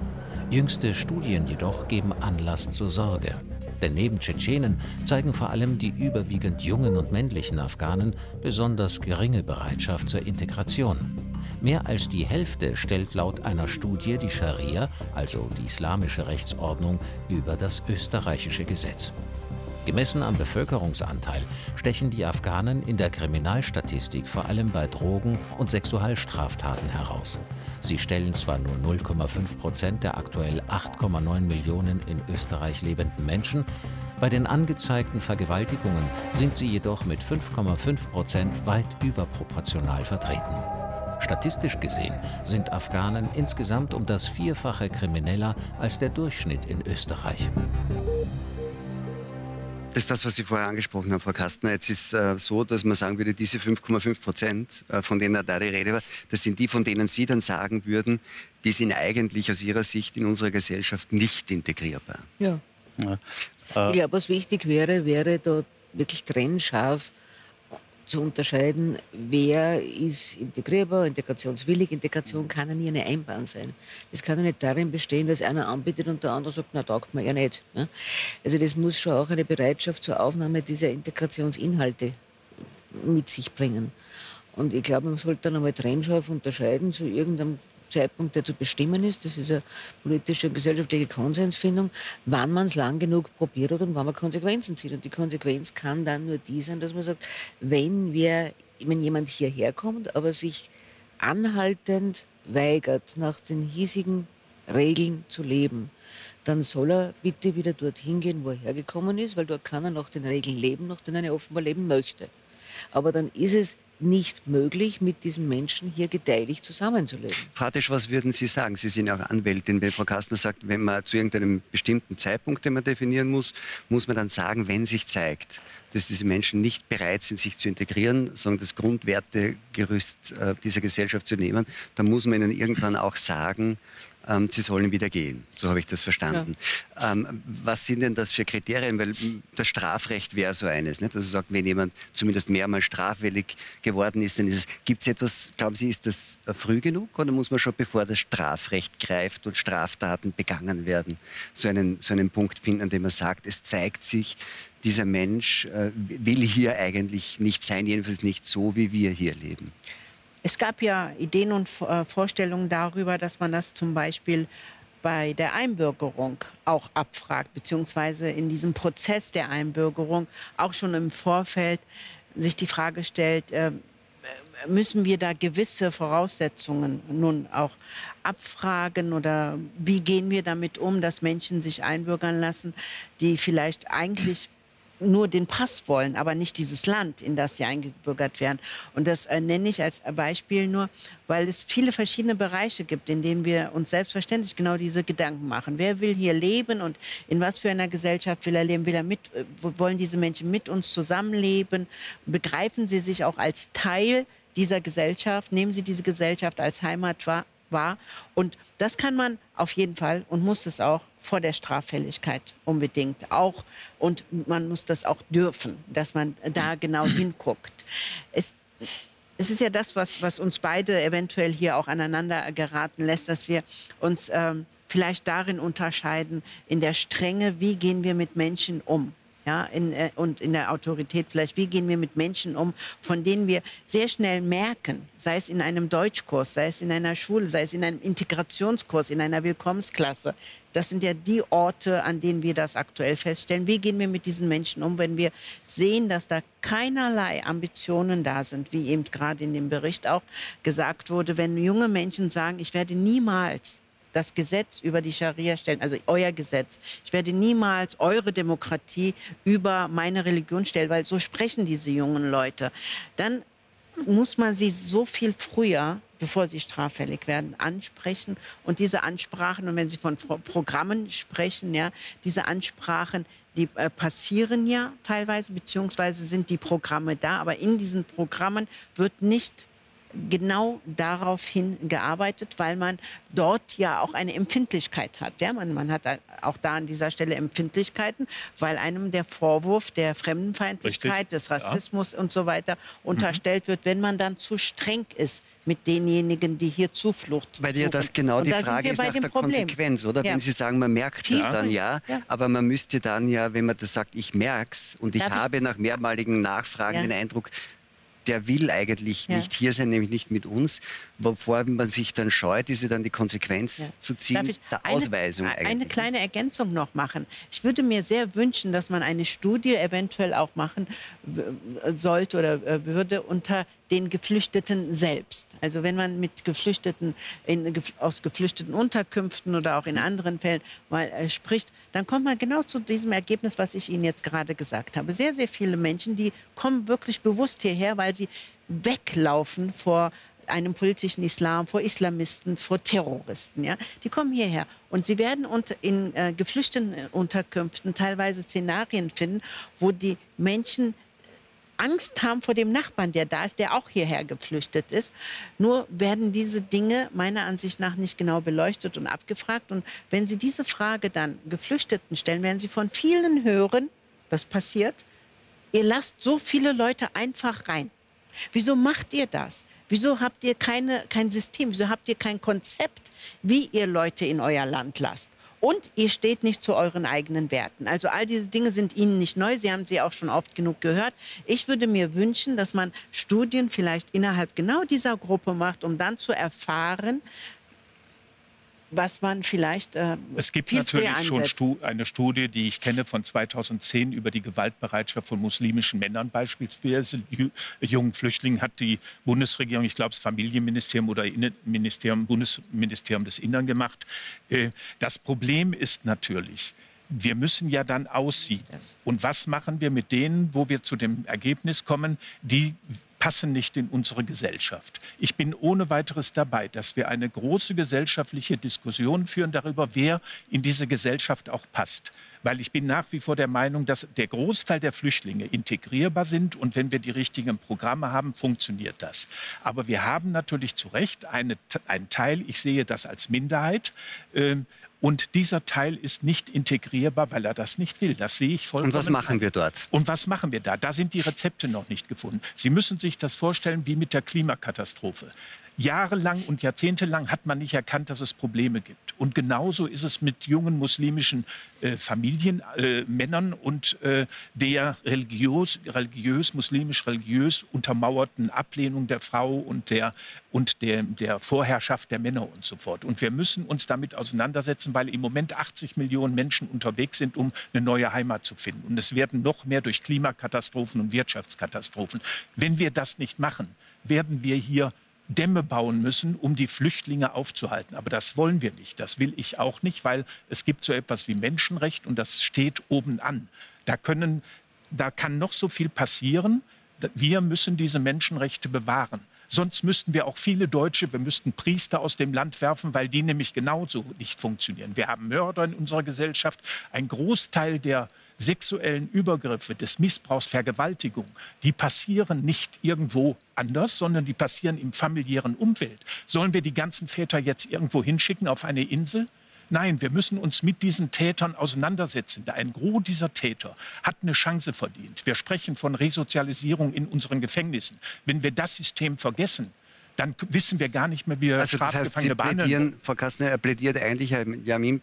Jüngste Studien jedoch geben Anlass zur Sorge. Denn neben Tschetschenen zeigen vor allem die überwiegend jungen und männlichen Afghanen besonders geringe Bereitschaft zur Integration. Mehr als die Hälfte stellt laut einer Studie die Scharia, also die islamische Rechtsordnung, über das österreichische Gesetz. Gemessen am Bevölkerungsanteil stechen die Afghanen in der Kriminalstatistik vor allem bei Drogen- und Sexualstraftaten heraus. Sie stellen zwar nur 0,5 Prozent der aktuell 8,9 Millionen in Österreich lebenden Menschen, bei den angezeigten Vergewaltigungen sind sie jedoch mit 5,5 Prozent weit überproportional vertreten. Statistisch gesehen sind Afghanen insgesamt um das Vierfache krimineller als der Durchschnitt in Österreich. Das ist das, was Sie vorher angesprochen haben, Frau Kastner. Jetzt ist äh, so, dass man sagen würde, diese 5,5 Prozent, äh, von denen da die Rede war, das sind die, von denen Sie dann sagen würden, die sind eigentlich aus Ihrer Sicht in unserer Gesellschaft nicht integrierbar. Ja. ja. Äh, ich glaube, was wichtig wäre, wäre da wirklich trennscharf zu unterscheiden, wer ist integrierbar, integrationswillig. Integration kann ja nie eine Einbahn sein. Das kann ja nicht darin bestehen, dass einer anbietet und der andere sagt, na, taugt mir ja nicht. Also das muss schon auch eine Bereitschaft zur Aufnahme dieser Integrationsinhalte mit sich bringen. Und ich glaube, man sollte dann einmal trennscharf unterscheiden zu irgendeinem Zeitpunkt, der zu bestimmen ist. Das ist eine politische und gesellschaftliche Konsensfindung, wann man es lang genug probiert hat und wann man Konsequenzen zieht. Und die Konsequenz kann dann nur die sein, dass man sagt, wenn, wir, wenn jemand hierher kommt, aber sich anhaltend weigert, nach den hiesigen Regeln zu leben, dann soll er bitte wieder dorthin gehen, wo er hergekommen ist, weil dort kann er nach den Regeln leben, nach denen er offenbar leben möchte. Aber dann ist es nicht möglich, mit diesen Menschen hier gedeihlich zusammenzuleben. Frau Tesch, was würden Sie sagen? Sie sind ja auch Anwältin. Wenn Frau Kastner sagt, wenn man zu irgendeinem bestimmten Zeitpunkt, den man definieren muss, muss man dann sagen, wenn sich zeigt, dass diese Menschen nicht bereit sind, sich zu integrieren, sondern das Grundwertegerüst äh, dieser Gesellschaft zu nehmen, dann muss man ihnen irgendwann auch sagen, ähm, sie sollen wieder gehen. So habe ich das verstanden. Ja. Ähm, was sind denn das für Kriterien? Weil das Strafrecht wäre so eines. Nicht? Also sagt, wenn jemand zumindest mehrmals straffällig geworden ist, dann ist es. Gibt es etwas, glauben Sie, ist das früh genug oder muss man schon, bevor das Strafrecht greift und Straftaten begangen werden, so einen, so einen Punkt finden, an dem man sagt, es zeigt sich, dieser Mensch äh, will hier eigentlich nicht sein, jedenfalls nicht so, wie wir hier leben. Es gab ja Ideen und äh, Vorstellungen darüber, dass man das zum Beispiel bei der Einbürgerung auch abfragt, beziehungsweise in diesem Prozess der Einbürgerung auch schon im Vorfeld sich die Frage stellt, äh, müssen wir da gewisse Voraussetzungen nun auch abfragen oder wie gehen wir damit um, dass Menschen sich einbürgern lassen, die vielleicht eigentlich nur den Pass wollen, aber nicht dieses Land, in das sie eingebürgert werden. Und das äh, nenne ich als Beispiel nur, weil es viele verschiedene Bereiche gibt, in denen wir uns selbstverständlich genau diese Gedanken machen. Wer will hier leben und in was für einer Gesellschaft will er leben? Will er mit, äh, wollen diese Menschen mit uns zusammenleben? Begreifen sie sich auch als Teil dieser Gesellschaft? Nehmen sie diese Gesellschaft als Heimat wahr? War. Und das kann man auf jeden Fall und muss es auch vor der Straffälligkeit unbedingt auch. Und man muss das auch dürfen, dass man da genau hinguckt. Es, es ist ja das, was, was uns beide eventuell hier auch aneinander geraten lässt, dass wir uns ähm, vielleicht darin unterscheiden, in der Strenge, wie gehen wir mit Menschen um. Ja, in, äh, und in der Autorität vielleicht, wie gehen wir mit Menschen um, von denen wir sehr schnell merken, sei es in einem Deutschkurs, sei es in einer Schule, sei es in einem Integrationskurs, in einer Willkommensklasse. Das sind ja die Orte, an denen wir das aktuell feststellen. Wie gehen wir mit diesen Menschen um, wenn wir sehen, dass da keinerlei Ambitionen da sind, wie eben gerade in dem Bericht auch gesagt wurde, wenn junge Menschen sagen, ich werde niemals das Gesetz über die Scharia stellen, also euer Gesetz. Ich werde niemals eure Demokratie über meine Religion stellen, weil so sprechen diese jungen Leute. Dann muss man sie so viel früher, bevor sie straffällig werden, ansprechen. Und diese Ansprachen, und wenn Sie von Programmen sprechen, ja, diese Ansprachen, die äh, passieren ja teilweise, beziehungsweise sind die Programme da, aber in diesen Programmen wird nicht genau darauf hin gearbeitet, weil man dort ja auch eine Empfindlichkeit hat. Ja, man, man hat auch da an dieser Stelle Empfindlichkeiten, weil einem der Vorwurf der Fremdenfeindlichkeit, Richtig. des Rassismus ja. und so weiter unterstellt mhm. wird, wenn man dann zu streng ist mit denjenigen, die hier Zuflucht Weil ja das genau und die Frage ist nach der Problem. Konsequenz, oder? Ja. Wenn Sie sagen, man merkt es dann ja, ja, aber man müsste dann ja, wenn man das sagt, ich merke es und ich Darf habe ich? nach mehrmaligen Nachfragen den Eindruck, der will eigentlich ja. nicht hier sein, nämlich nicht mit uns, wovor man sich dann scheut, ist ja dann die Konsequenz ja. zu ziehen der eine, Ausweisung. Eigentlich. Eine kleine Ergänzung noch machen. Ich würde mir sehr wünschen, dass man eine Studie eventuell auch machen sollte oder äh, würde unter den Geflüchteten selbst. Also wenn man mit Geflüchteten in, aus geflüchteten Unterkünften oder auch in anderen Fällen mal äh, spricht, dann kommt man genau zu diesem Ergebnis, was ich Ihnen jetzt gerade gesagt habe. Sehr, sehr viele Menschen, die kommen wirklich bewusst hierher, weil sie weglaufen vor einem politischen Islam, vor Islamisten, vor Terroristen. Ja? Die kommen hierher und sie werden unter, in äh, geflüchteten Unterkünften teilweise Szenarien finden, wo die Menschen Angst haben vor dem Nachbarn, der da ist, der auch hierher geflüchtet ist. Nur werden diese Dinge meiner Ansicht nach nicht genau beleuchtet und abgefragt. Und wenn Sie diese Frage dann Geflüchteten stellen, werden Sie von vielen hören, was passiert. Ihr lasst so viele Leute einfach rein. Wieso macht ihr das? Wieso habt ihr keine, kein System? Wieso habt ihr kein Konzept, wie ihr Leute in euer Land lasst? Und ihr steht nicht zu euren eigenen Werten. Also all diese Dinge sind Ihnen nicht neu. Sie haben sie auch schon oft genug gehört. Ich würde mir wünschen, dass man Studien vielleicht innerhalb genau dieser Gruppe macht, um dann zu erfahren, was man vielleicht äh, Es gibt natürlich schon Stu eine Studie, die ich kenne von 2010 über die Gewaltbereitschaft von muslimischen Männern beispielsweise. Jungen Flüchtlingen hat die Bundesregierung, ich glaube das Familienministerium oder Innenministerium, Bundesministerium des Innern gemacht. Äh, das Problem ist natürlich, wir müssen ja dann aussieht. Und was machen wir mit denen, wo wir zu dem Ergebnis kommen, die passen nicht in unsere Gesellschaft. Ich bin ohne weiteres dabei, dass wir eine große gesellschaftliche Diskussion führen darüber, wer in diese Gesellschaft auch passt. Weil ich bin nach wie vor der Meinung, dass der Großteil der Flüchtlinge integrierbar sind und wenn wir die richtigen Programme haben, funktioniert das. Aber wir haben natürlich zu Recht eine, einen Teil, ich sehe das als Minderheit, äh, und dieser Teil ist nicht integrierbar, weil er das nicht will. Das sehe ich vollkommen. Und was machen wir dort? Und was machen wir da? Da sind die Rezepte noch nicht gefunden. Sie müssen sich das vorstellen wie mit der Klimakatastrophe. Jahrelang und jahrzehntelang hat man nicht erkannt, dass es Probleme gibt. Und genauso ist es mit jungen muslimischen äh, Familien, äh, Männern und äh, der religiös, religiös, muslimisch-religiös untermauerten Ablehnung der Frau und, der, und der, der Vorherrschaft der Männer und so fort. Und wir müssen uns damit auseinandersetzen, weil im Moment 80 Millionen Menschen unterwegs sind, um eine neue Heimat zu finden. Und es werden noch mehr durch Klimakatastrophen und Wirtschaftskatastrophen. Wenn wir das nicht machen, werden wir hier Dämme bauen müssen, um die Flüchtlinge aufzuhalten. Aber das wollen wir nicht. Das will ich auch nicht, weil es gibt so etwas wie Menschenrecht und das steht oben an. Da, können, da kann noch so viel passieren. Wir müssen diese Menschenrechte bewahren. Sonst müssten wir auch viele Deutsche, wir müssten Priester aus dem Land werfen, weil die nämlich genauso nicht funktionieren. Wir haben Mörder in unserer Gesellschaft. Ein Großteil der sexuellen Übergriffe, des Missbrauchs, Vergewaltigung, die passieren nicht irgendwo anders, sondern die passieren im familiären Umfeld. Sollen wir die ganzen Väter jetzt irgendwo hinschicken auf eine Insel? Nein, wir müssen uns mit diesen Tätern auseinandersetzen. Ein Gros dieser Täter hat eine Chance verdient. Wir sprechen von Resozialisierung in unseren Gefängnissen. Wenn wir das System vergessen, dann wissen wir gar nicht mehr, wie wir also das heißt, Sie plädieren, Frau Kastner, er plädiert eigentlich, Herr Jamin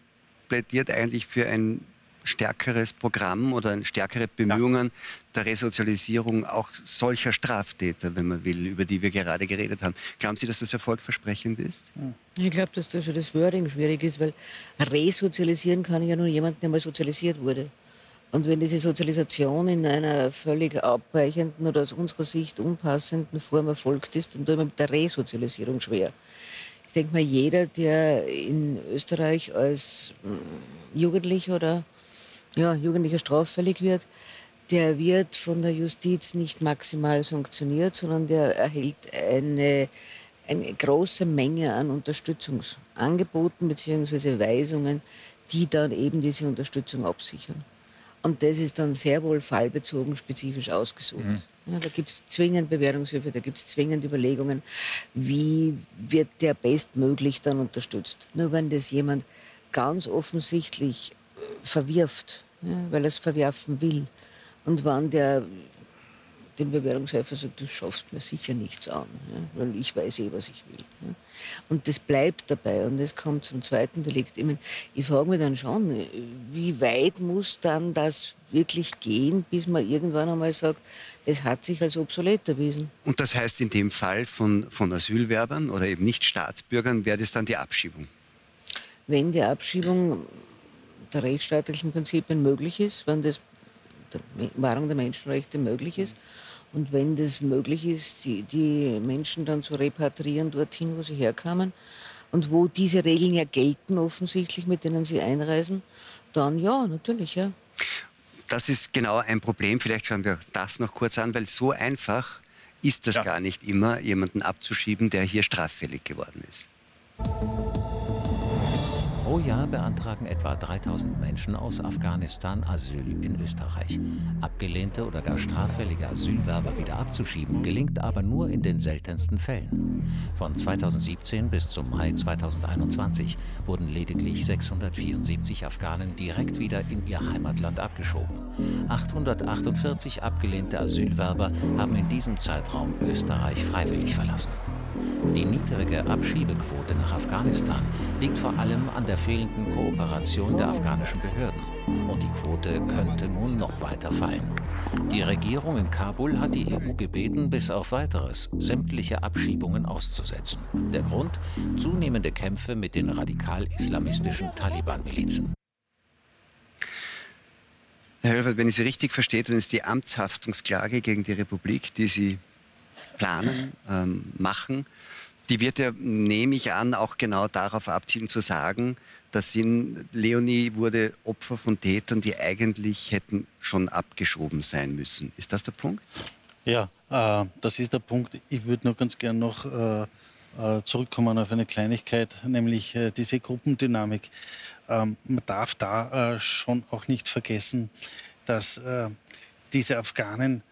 plädiert eigentlich für ein stärkeres Programm oder stärkere Bemühungen ja. der Resozialisierung auch solcher Straftäter, wenn man will, über die wir gerade geredet haben. Glauben Sie, dass das erfolgversprechend ist? Ich glaube, dass da schon das Wording schwierig ist, weil resozialisieren kann ja nur jemand, der mal sozialisiert wurde. Und wenn diese Sozialisation in einer völlig abweichenden oder aus unserer Sicht unpassenden Form erfolgt ist, dann tut man mit der Resozialisierung schwer. Ich denke mal, jeder, der in Österreich als hm, Jugendlicher oder ja, Jugendlicher straffällig wird, der wird von der Justiz nicht maximal sanktioniert, sondern der erhält eine, eine große Menge an Unterstützungsangeboten bzw. Weisungen, die dann eben diese Unterstützung absichern. Und das ist dann sehr wohl fallbezogen spezifisch ausgesucht. Mhm. Ja, da gibt es zwingend Bewährungshilfe, da gibt es zwingend Überlegungen, wie wird der bestmöglich dann unterstützt. Nur wenn das jemand ganz offensichtlich verwirft, ja, weil er es verwerfen will. Und wenn der dem Bewährungshelfer sagt, du schaffst mir sicher nichts an, ja, weil ich weiß eh, was ich will. Ja. Und das bleibt dabei und es kommt zum zweiten Delikt. Ich, mein, ich frage mich dann schon, wie weit muss dann das wirklich gehen, bis man irgendwann einmal sagt, es hat sich als obsolet erwiesen. Und das heißt in dem Fall von, von Asylwerbern oder eben nicht Staatsbürgern, wäre das dann die Abschiebung? Wenn die Abschiebung der rechtsstaatlichen Prinzipien möglich ist, wenn das der Wahrung der Menschenrechte möglich ist. Und wenn das möglich ist, die, die Menschen dann zu repatriieren dorthin, wo sie herkamen und wo diese Regeln ja gelten offensichtlich, mit denen sie einreisen, dann ja, natürlich, ja. Das ist genau ein Problem. Vielleicht schauen wir das noch kurz an, weil so einfach ist das ja. gar nicht immer, jemanden abzuschieben, der hier straffällig geworden ist. Pro Jahr beantragen etwa 3000 Menschen aus Afghanistan Asyl in Österreich. Abgelehnte oder gar straffällige Asylwerber wieder abzuschieben, gelingt aber nur in den seltensten Fällen. Von 2017 bis zum Mai 2021 wurden lediglich 674 Afghanen direkt wieder in ihr Heimatland abgeschoben. 848 abgelehnte Asylwerber haben in diesem Zeitraum Österreich freiwillig verlassen. Die niedrige Abschiebequote nach Afghanistan liegt vor allem an der fehlenden Kooperation der afghanischen Behörden. Und die Quote könnte nun noch weiter fallen. Die Regierung in Kabul hat die EU gebeten, bis auf weiteres sämtliche Abschiebungen auszusetzen. Der Grund? Zunehmende Kämpfe mit den radikal-islamistischen Taliban-Milizen. Herr Höfer, wenn ich Sie richtig verstehe, dann ist die Amtshaftungsklage gegen die Republik, die Sie planen, ähm, machen, die wird ja, nehme ich an, auch genau darauf abzielen zu sagen, dass in Leonie wurde Opfer von Tätern, die eigentlich hätten schon abgeschoben sein müssen. Ist das der Punkt? Ja, äh, das ist der Punkt. Ich würde nur ganz gern noch äh, äh, zurückkommen auf eine Kleinigkeit, nämlich äh, diese Gruppendynamik. Ähm, man darf da äh, schon auch nicht vergessen, dass äh, diese Afghanen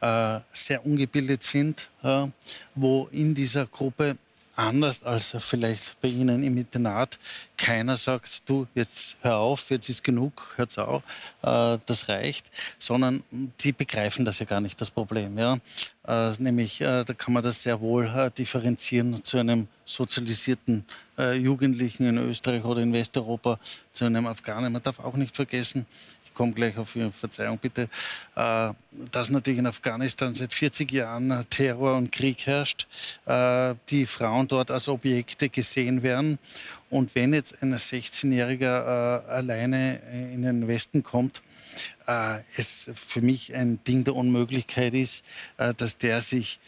äh, sehr ungebildet sind, äh, wo in dieser Gruppe anders als vielleicht bei Ihnen im Internat keiner sagt, du, jetzt hör auf, jetzt ist genug, hört's auf, äh, das reicht, sondern die begreifen das ja gar nicht, das Problem. Ja? Äh, nämlich, äh, da kann man das sehr wohl äh, differenzieren zu einem sozialisierten äh, Jugendlichen in Österreich oder in Westeuropa, zu einem Afghanen. Man darf auch nicht vergessen, komme gleich auf Ihre Verzeihung bitte, äh, dass natürlich in Afghanistan seit 40 Jahren Terror und Krieg herrscht, äh, die Frauen dort als Objekte gesehen werden. Und wenn jetzt ein 16-Jähriger äh, alleine in den Westen kommt, es für mich ein Ding der Unmöglichkeit ist, dass der sich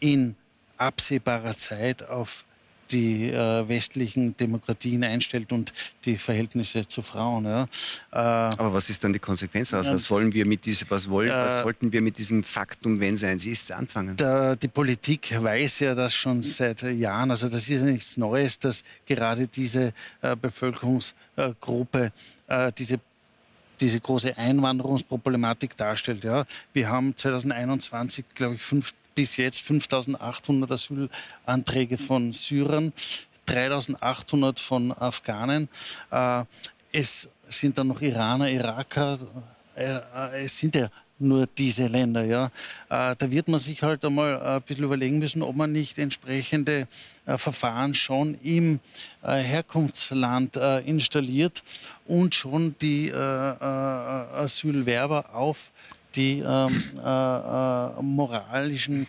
in absehbarer Zeit auf die äh, westlichen Demokratien einstellt und die Verhältnisse zu Frauen. Ja. Äh, Aber was ist dann die Konsequenz daraus? Was wollen wir mit diesem, was wollen, was sollten wir mit diesem Faktum, wenn es eins ist, anfangen? Der, die Politik weiß ja das schon seit Jahren. Also das ist ja nichts Neues, dass gerade diese äh, Bevölkerungsgruppe äh, diese diese große Einwanderungsproblematik darstellt. Ja. Wir haben 2021, glaube ich, fünf bis jetzt 5800 Asylanträge von Syrern, 3800 von Afghanen. Äh, es sind dann noch Iraner, Iraker. Äh, es sind ja nur diese Länder. Ja. Äh, da wird man sich halt einmal ein bisschen überlegen müssen, ob man nicht entsprechende Verfahren schon im Herkunftsland installiert und schon die Asylwerber auf die ähm, moralischen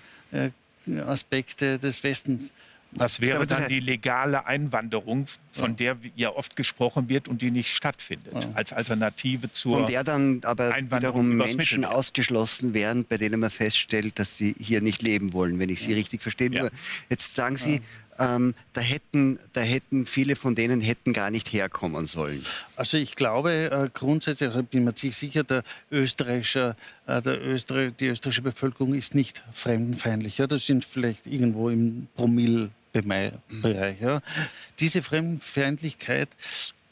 Aspekte des Westens was wäre dann die legale Einwanderung, von der ja oft gesprochen wird und die nicht stattfindet, ja. als Alternative zur Von der dann aber wiederum Menschen ausgeschlossen werden, bei denen man feststellt, dass sie hier nicht leben wollen, wenn ich Sie ja. richtig verstehe. Ja. Jetzt sagen Sie, ähm, da, hätten, da hätten viele von denen hätten gar nicht herkommen sollen. Also ich glaube äh, grundsätzlich, also bin mir sicher, der österreichische, äh, der Öster die österreichische Bevölkerung ist nicht fremdenfeindlich. Ja? Das sind vielleicht irgendwo im Promille-Bereich. Ja? Diese Fremdenfeindlichkeit,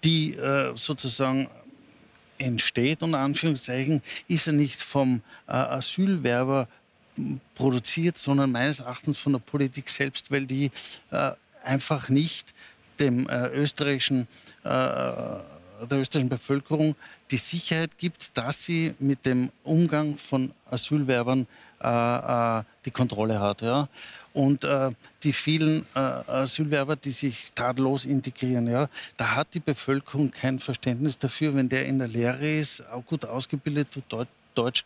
die äh, sozusagen entsteht, unter Anführungszeichen, ist ja nicht vom äh, Asylwerber produziert, sondern meines Erachtens von der Politik selbst, weil die äh, einfach nicht dem äh, österreichischen, äh, der österreichischen Bevölkerung die Sicherheit gibt, dass sie mit dem Umgang von Asylwerbern äh, äh, die Kontrolle hat. Ja? Und äh, die vielen Asylwerber, die sich tadellos integrieren, ja, da hat die Bevölkerung kein Verständnis dafür, wenn der in der Lehre ist, auch gut ausgebildet, dort Deutsch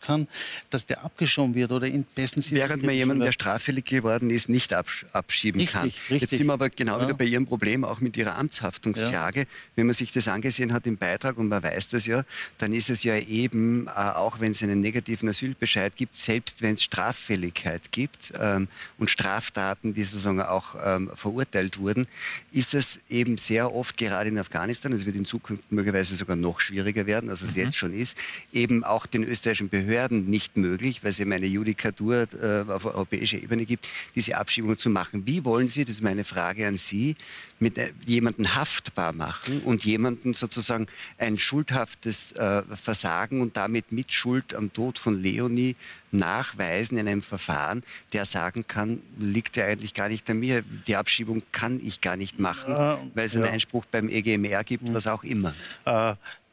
kann, dass der abgeschoben wird oder in besten Sinne. Während man jemanden, der straffällig geworden ist, nicht absch abschieben richtig, kann. Richtig. Jetzt sind wir aber genau ja. wieder bei Ihrem Problem, auch mit Ihrer Amtshaftungsklage. Ja. Wenn man sich das angesehen hat im Beitrag und man weiß das ja, dann ist es ja eben, äh, auch wenn es einen negativen Asylbescheid gibt, selbst wenn es Straffälligkeit gibt ähm, und Straftaten, die sozusagen auch ähm, verurteilt wurden, ist es eben sehr oft, gerade in Afghanistan, es wird in Zukunft möglicherweise sogar noch schwieriger werden, als es mhm. jetzt schon ist, eben auch den österreichischen österreichischen Behörden nicht möglich, weil es eben eine Judikatur äh, auf europäischer Ebene gibt, diese Abschiebung zu machen. Wie wollen Sie, das ist meine Frage an Sie, mit äh, jemanden haftbar machen und jemanden sozusagen ein schuldhaftes äh, Versagen und damit Mitschuld am Tod von Leonie nachweisen in einem Verfahren, der sagen kann, liegt ja eigentlich gar nicht an mir, die Abschiebung kann ich gar nicht machen, weil es einen ja. Einspruch beim EGMR gibt, hm. was auch immer.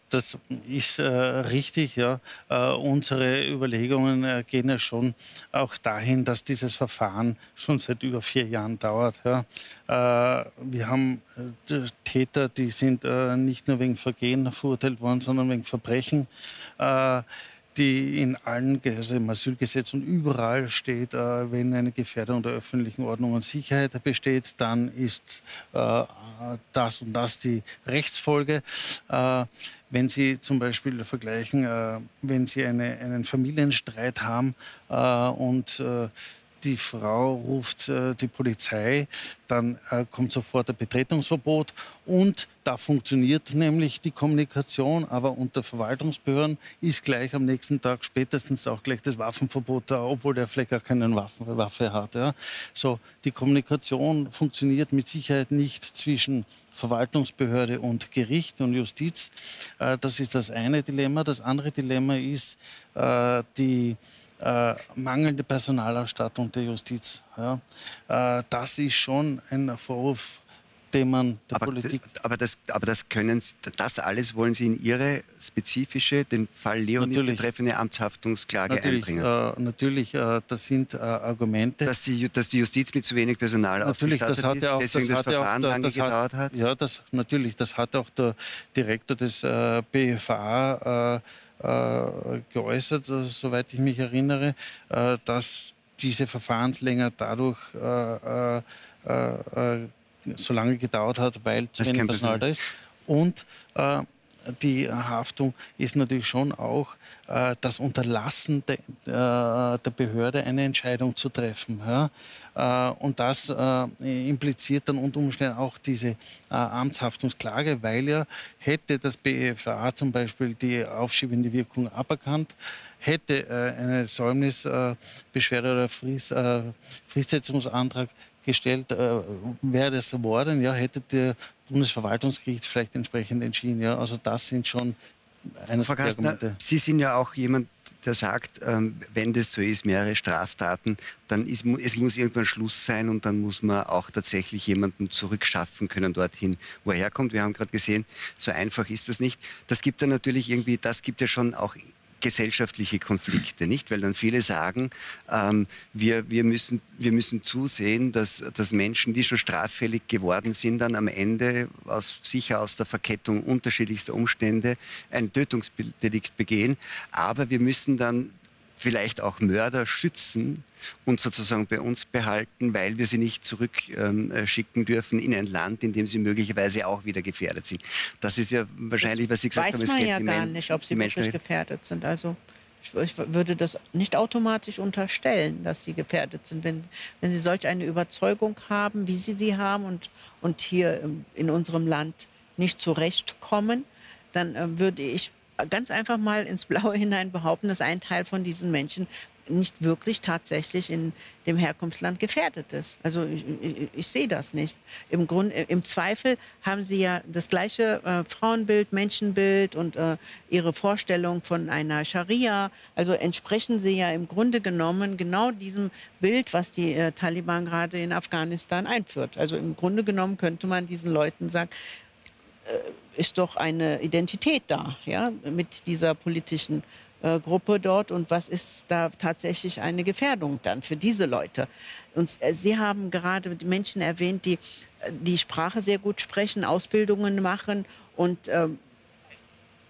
Das ist äh, richtig, ja. Äh, unsere Überlegungen äh, gehen ja schon auch dahin, dass dieses Verfahren schon seit über vier Jahren dauert. Ja. Äh, wir haben äh, Täter, die sind äh, nicht nur wegen Vergehen verurteilt worden, sondern wegen Verbrechen die in allen also im Asylgesetz und überall steht, äh, wenn eine Gefährdung der öffentlichen Ordnung und Sicherheit besteht, dann ist äh, das und das die Rechtsfolge. Äh, wenn Sie zum Beispiel vergleichen, äh, wenn Sie eine, einen Familienstreit haben äh, und äh, die Frau ruft äh, die Polizei, dann äh, kommt sofort ein Betretungsverbot und da funktioniert nämlich die Kommunikation, aber unter Verwaltungsbehörden ist gleich am nächsten Tag spätestens auch gleich das Waffenverbot da, obwohl der Fleck gar keine Waffen, Waffe hat. Ja. So, die Kommunikation funktioniert mit Sicherheit nicht zwischen Verwaltungsbehörde und Gericht und Justiz. Äh, das ist das eine Dilemma. Das andere Dilemma ist äh, die äh, mangelnde Personalausstattung der Justiz. Ja. Äh, das ist schon ein Vorwurf, man der aber, Politik. Aber das, aber das können das alles wollen Sie in Ihre spezifische, den Fall Leonie natürlich. betreffende Amtshaftungsklage natürlich, einbringen? Äh, natürlich, äh, das sind äh, Argumente. Dass die, dass die Justiz mit zu wenig Personal natürlich, das hat ist, auch, deswegen das, das Verfahren auch, lange das gedauert hat? Ja, das, natürlich, das hat auch der Direktor des äh, BFA äh, geäußert, also, soweit ich mich erinnere, äh, dass diese Verfahrenslänge dadurch äh, so lange gedauert hat, weil zu wenig Personal da ist. Und die Haftung ist natürlich schon auch äh, das Unterlassen de, äh, der Behörde, eine Entscheidung zu treffen. Ja? Äh, und das äh, impliziert dann unter Umständen auch diese äh, Amtshaftungsklage, weil ja hätte das BFA zum Beispiel die aufschiebende Wirkung aberkannt, hätte äh, eine Säumnisbeschwerde oder Frist, Fristsetzungsantrag gestellt, äh, wäre das geworden, ja, hätte der Bundesverwaltungsgericht vielleicht entsprechend entschieden. Ja. Also das sind schon eines Frau Kastner, Argumente. Sie sind ja auch jemand, der sagt, ähm, wenn das so ist, mehrere Straftaten, dann ist, es muss irgendwann Schluss sein und dann muss man auch tatsächlich jemanden zurückschaffen können dorthin, wo er herkommt. Wir haben gerade gesehen, so einfach ist das nicht. Das gibt ja natürlich irgendwie, das gibt ja schon auch gesellschaftliche Konflikte, nicht? Weil dann viele sagen, ähm, wir, wir, müssen, wir müssen zusehen, dass, dass Menschen, die schon straffällig geworden sind, dann am Ende aus, sicher aus der Verkettung unterschiedlichster Umstände ein Tötungsdelikt begehen. Aber wir müssen dann vielleicht auch Mörder schützen und sozusagen bei uns behalten, weil wir sie nicht zurückschicken dürfen in ein Land, in dem sie möglicherweise auch wieder gefährdet sind. Das ist ja wahrscheinlich, was Sie gesagt weiß haben. Weiß man ja gar nicht, ob sie wirklich gefährdet sind. Also ich, ich, würde das nicht automatisch unterstellen, dass sie gefährdet sind. Wenn, wenn sie solch eine Überzeugung haben, wie sie sie haben und, und hier in unserem Land nicht zurechtkommen, dann äh, würde ich ganz einfach mal ins Blaue hinein behaupten, dass ein Teil von diesen Menschen nicht wirklich tatsächlich in dem Herkunftsland gefährdet ist. Also ich, ich, ich sehe das nicht. Im, Grund, Im Zweifel haben sie ja das gleiche äh, Frauenbild, Menschenbild und äh, ihre Vorstellung von einer Scharia. Also entsprechen sie ja im Grunde genommen genau diesem Bild, was die äh, Taliban gerade in Afghanistan einführt. Also im Grunde genommen könnte man diesen Leuten sagen, äh, ist doch eine Identität da, ja, mit dieser politischen äh, Gruppe dort und was ist da tatsächlich eine Gefährdung dann für diese Leute. Und äh, Sie haben gerade Menschen erwähnt, die äh, die Sprache sehr gut sprechen, Ausbildungen machen und ähm,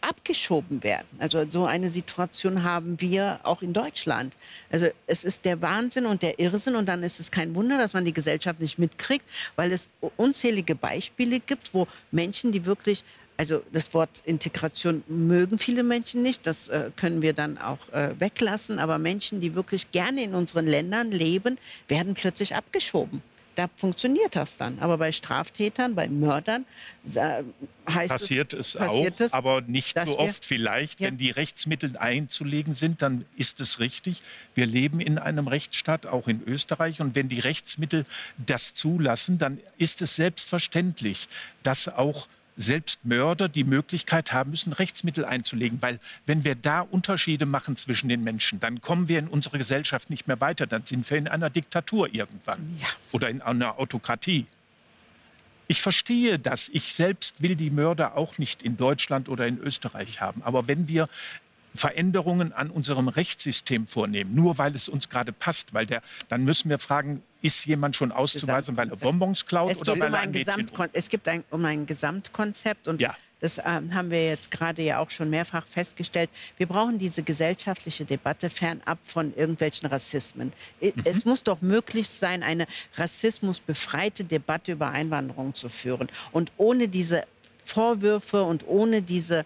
abgeschoben werden. Also so eine Situation haben wir auch in Deutschland. Also es ist der Wahnsinn und der Irrsinn und dann ist es kein Wunder, dass man die Gesellschaft nicht mitkriegt, weil es unzählige Beispiele gibt, wo Menschen, die wirklich also das Wort Integration mögen viele Menschen nicht, das äh, können wir dann auch äh, weglassen, aber Menschen, die wirklich gerne in unseren Ländern leben, werden plötzlich abgeschoben da funktioniert das dann. Aber bei Straftätern, bei Mördern heißt passiert es, es passiert auch, es, aber nicht so oft vielleicht. Ja. Wenn die Rechtsmittel einzulegen sind, dann ist es richtig. Wir leben in einem Rechtsstaat, auch in Österreich. Und wenn die Rechtsmittel das zulassen, dann ist es selbstverständlich, dass auch selbst Mörder die Möglichkeit haben müssen, Rechtsmittel einzulegen. Weil wenn wir da Unterschiede machen zwischen den Menschen, dann kommen wir in unserer Gesellschaft nicht mehr weiter. Dann sind wir in einer Diktatur irgendwann ja. oder in einer Autokratie. Ich verstehe das. Ich selbst will die Mörder auch nicht in Deutschland oder in Österreich haben. Aber wenn wir Veränderungen an unserem Rechtssystem vornehmen, nur weil es uns gerade passt, weil der, dann müssen wir fragen, ist jemand schon auszuweisen, weil er Bonbons klaut es oder weil um er ein, ein Es gibt ein, um ein Gesamtkonzept und ja. das ähm, haben wir jetzt gerade ja auch schon mehrfach festgestellt. Wir brauchen diese gesellschaftliche Debatte fernab von irgendwelchen Rassismen. Mhm. Es muss doch möglich sein, eine rassismusbefreite Debatte über Einwanderung zu führen. Und ohne diese Vorwürfe und ohne diese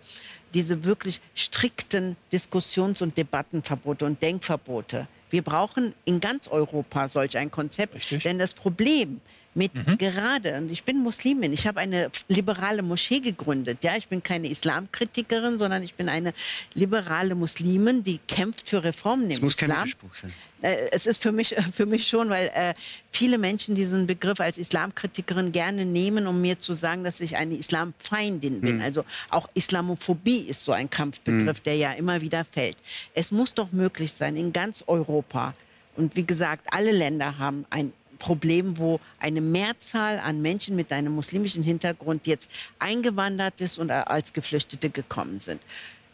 diese wirklich strikten Diskussions- und Debattenverbote und Denkverbote. Wir brauchen in ganz Europa solch ein Konzept. Richtig. Denn das Problem mit mhm. gerade, und ich bin Muslimin, ich habe eine liberale Moschee gegründet. Ja, ich bin keine Islamkritikerin, sondern ich bin eine liberale Muslimin, die kämpft für Reformen im muss Islam. Kein sein. Äh, es ist für mich, für mich schon, weil äh, viele Menschen diesen Begriff als Islamkritikerin gerne nehmen, um mir zu sagen, dass ich eine Islamfeindin bin. Mhm. Also auch Islamophobie ist so ein Kampfbegriff, mhm. der ja immer wieder fällt. Es muss doch möglich sein, in ganz Europa, und wie gesagt, alle Länder haben ein Problem, wo eine Mehrzahl an Menschen mit einem muslimischen Hintergrund jetzt eingewandert ist und als Geflüchtete gekommen sind.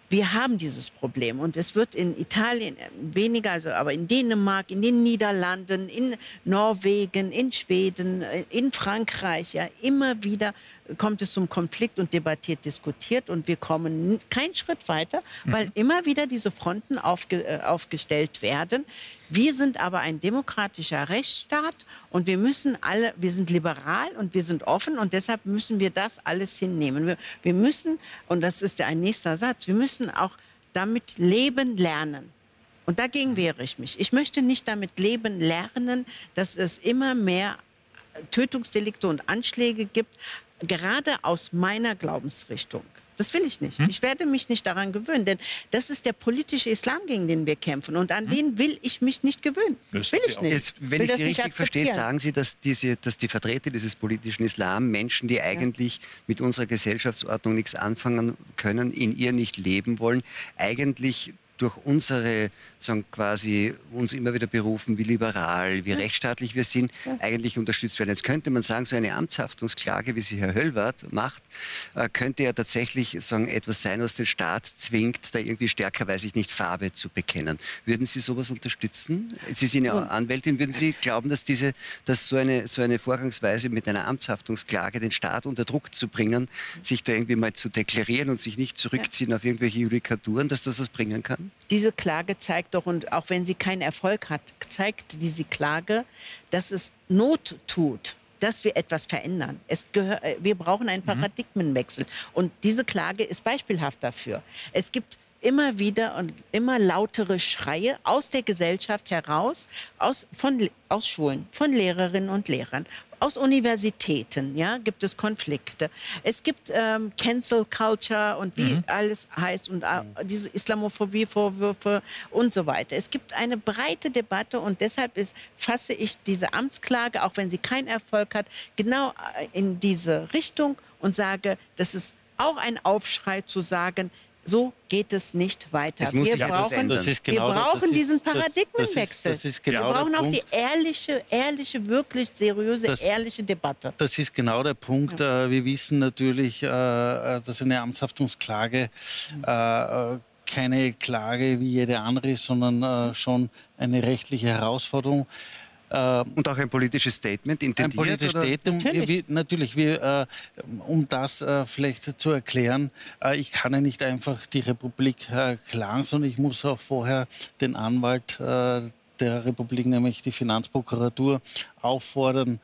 Wir haben dieses Problem und es wird in Italien weniger, also aber in Dänemark, in den Niederlanden, in Norwegen, in Schweden, in Frankreich ja immer wieder kommt es zum Konflikt und debattiert, diskutiert und wir kommen keinen Schritt weiter, weil mhm. immer wieder diese Fronten aufge, äh, aufgestellt werden. Wir sind aber ein demokratischer Rechtsstaat und wir müssen alle, wir sind liberal und wir sind offen und deshalb müssen wir das alles hinnehmen. Wir, wir müssen, und das ist ein nächster Satz, wir müssen auch damit leben lernen. Und dagegen wehre ich mich. Ich möchte nicht damit leben lernen, dass es immer mehr Tötungsdelikte und Anschläge gibt, gerade aus meiner Glaubensrichtung. Das will ich nicht. Hm? Ich werde mich nicht daran gewöhnen, denn das ist der politische Islam, gegen den wir kämpfen. Und an hm? den will ich mich nicht gewöhnen. Das will ich nicht. Jetzt, wenn ich Sie richtig verstehe, sagen Sie, dass, diese, dass die Vertreter dieses politischen Islam Menschen, die eigentlich ja. mit unserer Gesellschaftsordnung nichts anfangen können, in ihr nicht leben wollen, eigentlich durch unsere, sagen quasi, uns immer wieder berufen, wie liberal, wie ja. rechtsstaatlich wir sind, ja. eigentlich unterstützt werden. Jetzt könnte man sagen, so eine Amtshaftungsklage, wie sie Herr Höllwart macht, äh, könnte ja tatsächlich sagen, etwas sein, was den Staat zwingt, da irgendwie stärker, weiß ich nicht, Farbe zu bekennen. Würden Sie sowas unterstützen? Sie sind ja Anwältin. Würden Sie glauben, dass, diese, dass so, eine, so eine Vorgangsweise mit einer Amtshaftungsklage den Staat unter Druck zu bringen, sich da irgendwie mal zu deklarieren und sich nicht zurückziehen ja. auf irgendwelche Judikaturen, dass das was bringen kann? Diese Klage zeigt doch, und auch wenn sie keinen Erfolg hat, zeigt diese Klage, dass es Not tut dass wir etwas verändern. Es gehör, äh, wir brauchen einen mhm. Paradigmenwechsel. Und diese Klage ist beispielhaft dafür. Es gibt immer wieder und immer lautere Schreie aus der Gesellschaft heraus, aus, von, aus Schulen, von Lehrerinnen und Lehrern, aus Universitäten ja, gibt es Konflikte. Es gibt ähm, Cancel Culture und wie mhm. alles heißt und äh, diese Islamophobie-Vorwürfe und so weiter. Es gibt eine breite Debatte und deshalb ist, fasse ich diese Amtsklage, auch wenn sie keinen Erfolg hat, genau äh, in diese Richtung und sage, das ist auch ein Aufschrei zu sagen, so geht es nicht weiter. Wir brauchen, genau wir brauchen diesen Paradigmenwechsel. Das, das ist, genau wir brauchen auch die ehrliche, ehrliche, wirklich seriöse, das, ehrliche Debatte. Das ist genau der Punkt. Ja. Äh, wir wissen natürlich, äh, äh, dass eine Amtshaftungsklage keine Klage wie jede andere ist, sondern schon eine rechtliche Herausforderung. Äh, und auch ein politisches Statement intendiert? Ein politisches oder? Statement, natürlich. Wir, natürlich wir, äh, um das äh, vielleicht zu erklären, äh, ich kann ja nicht einfach die Republik äh, klagen, sondern ich muss auch vorher den Anwalt äh, der Republik, nämlich die Finanzprokuratur, auffordern,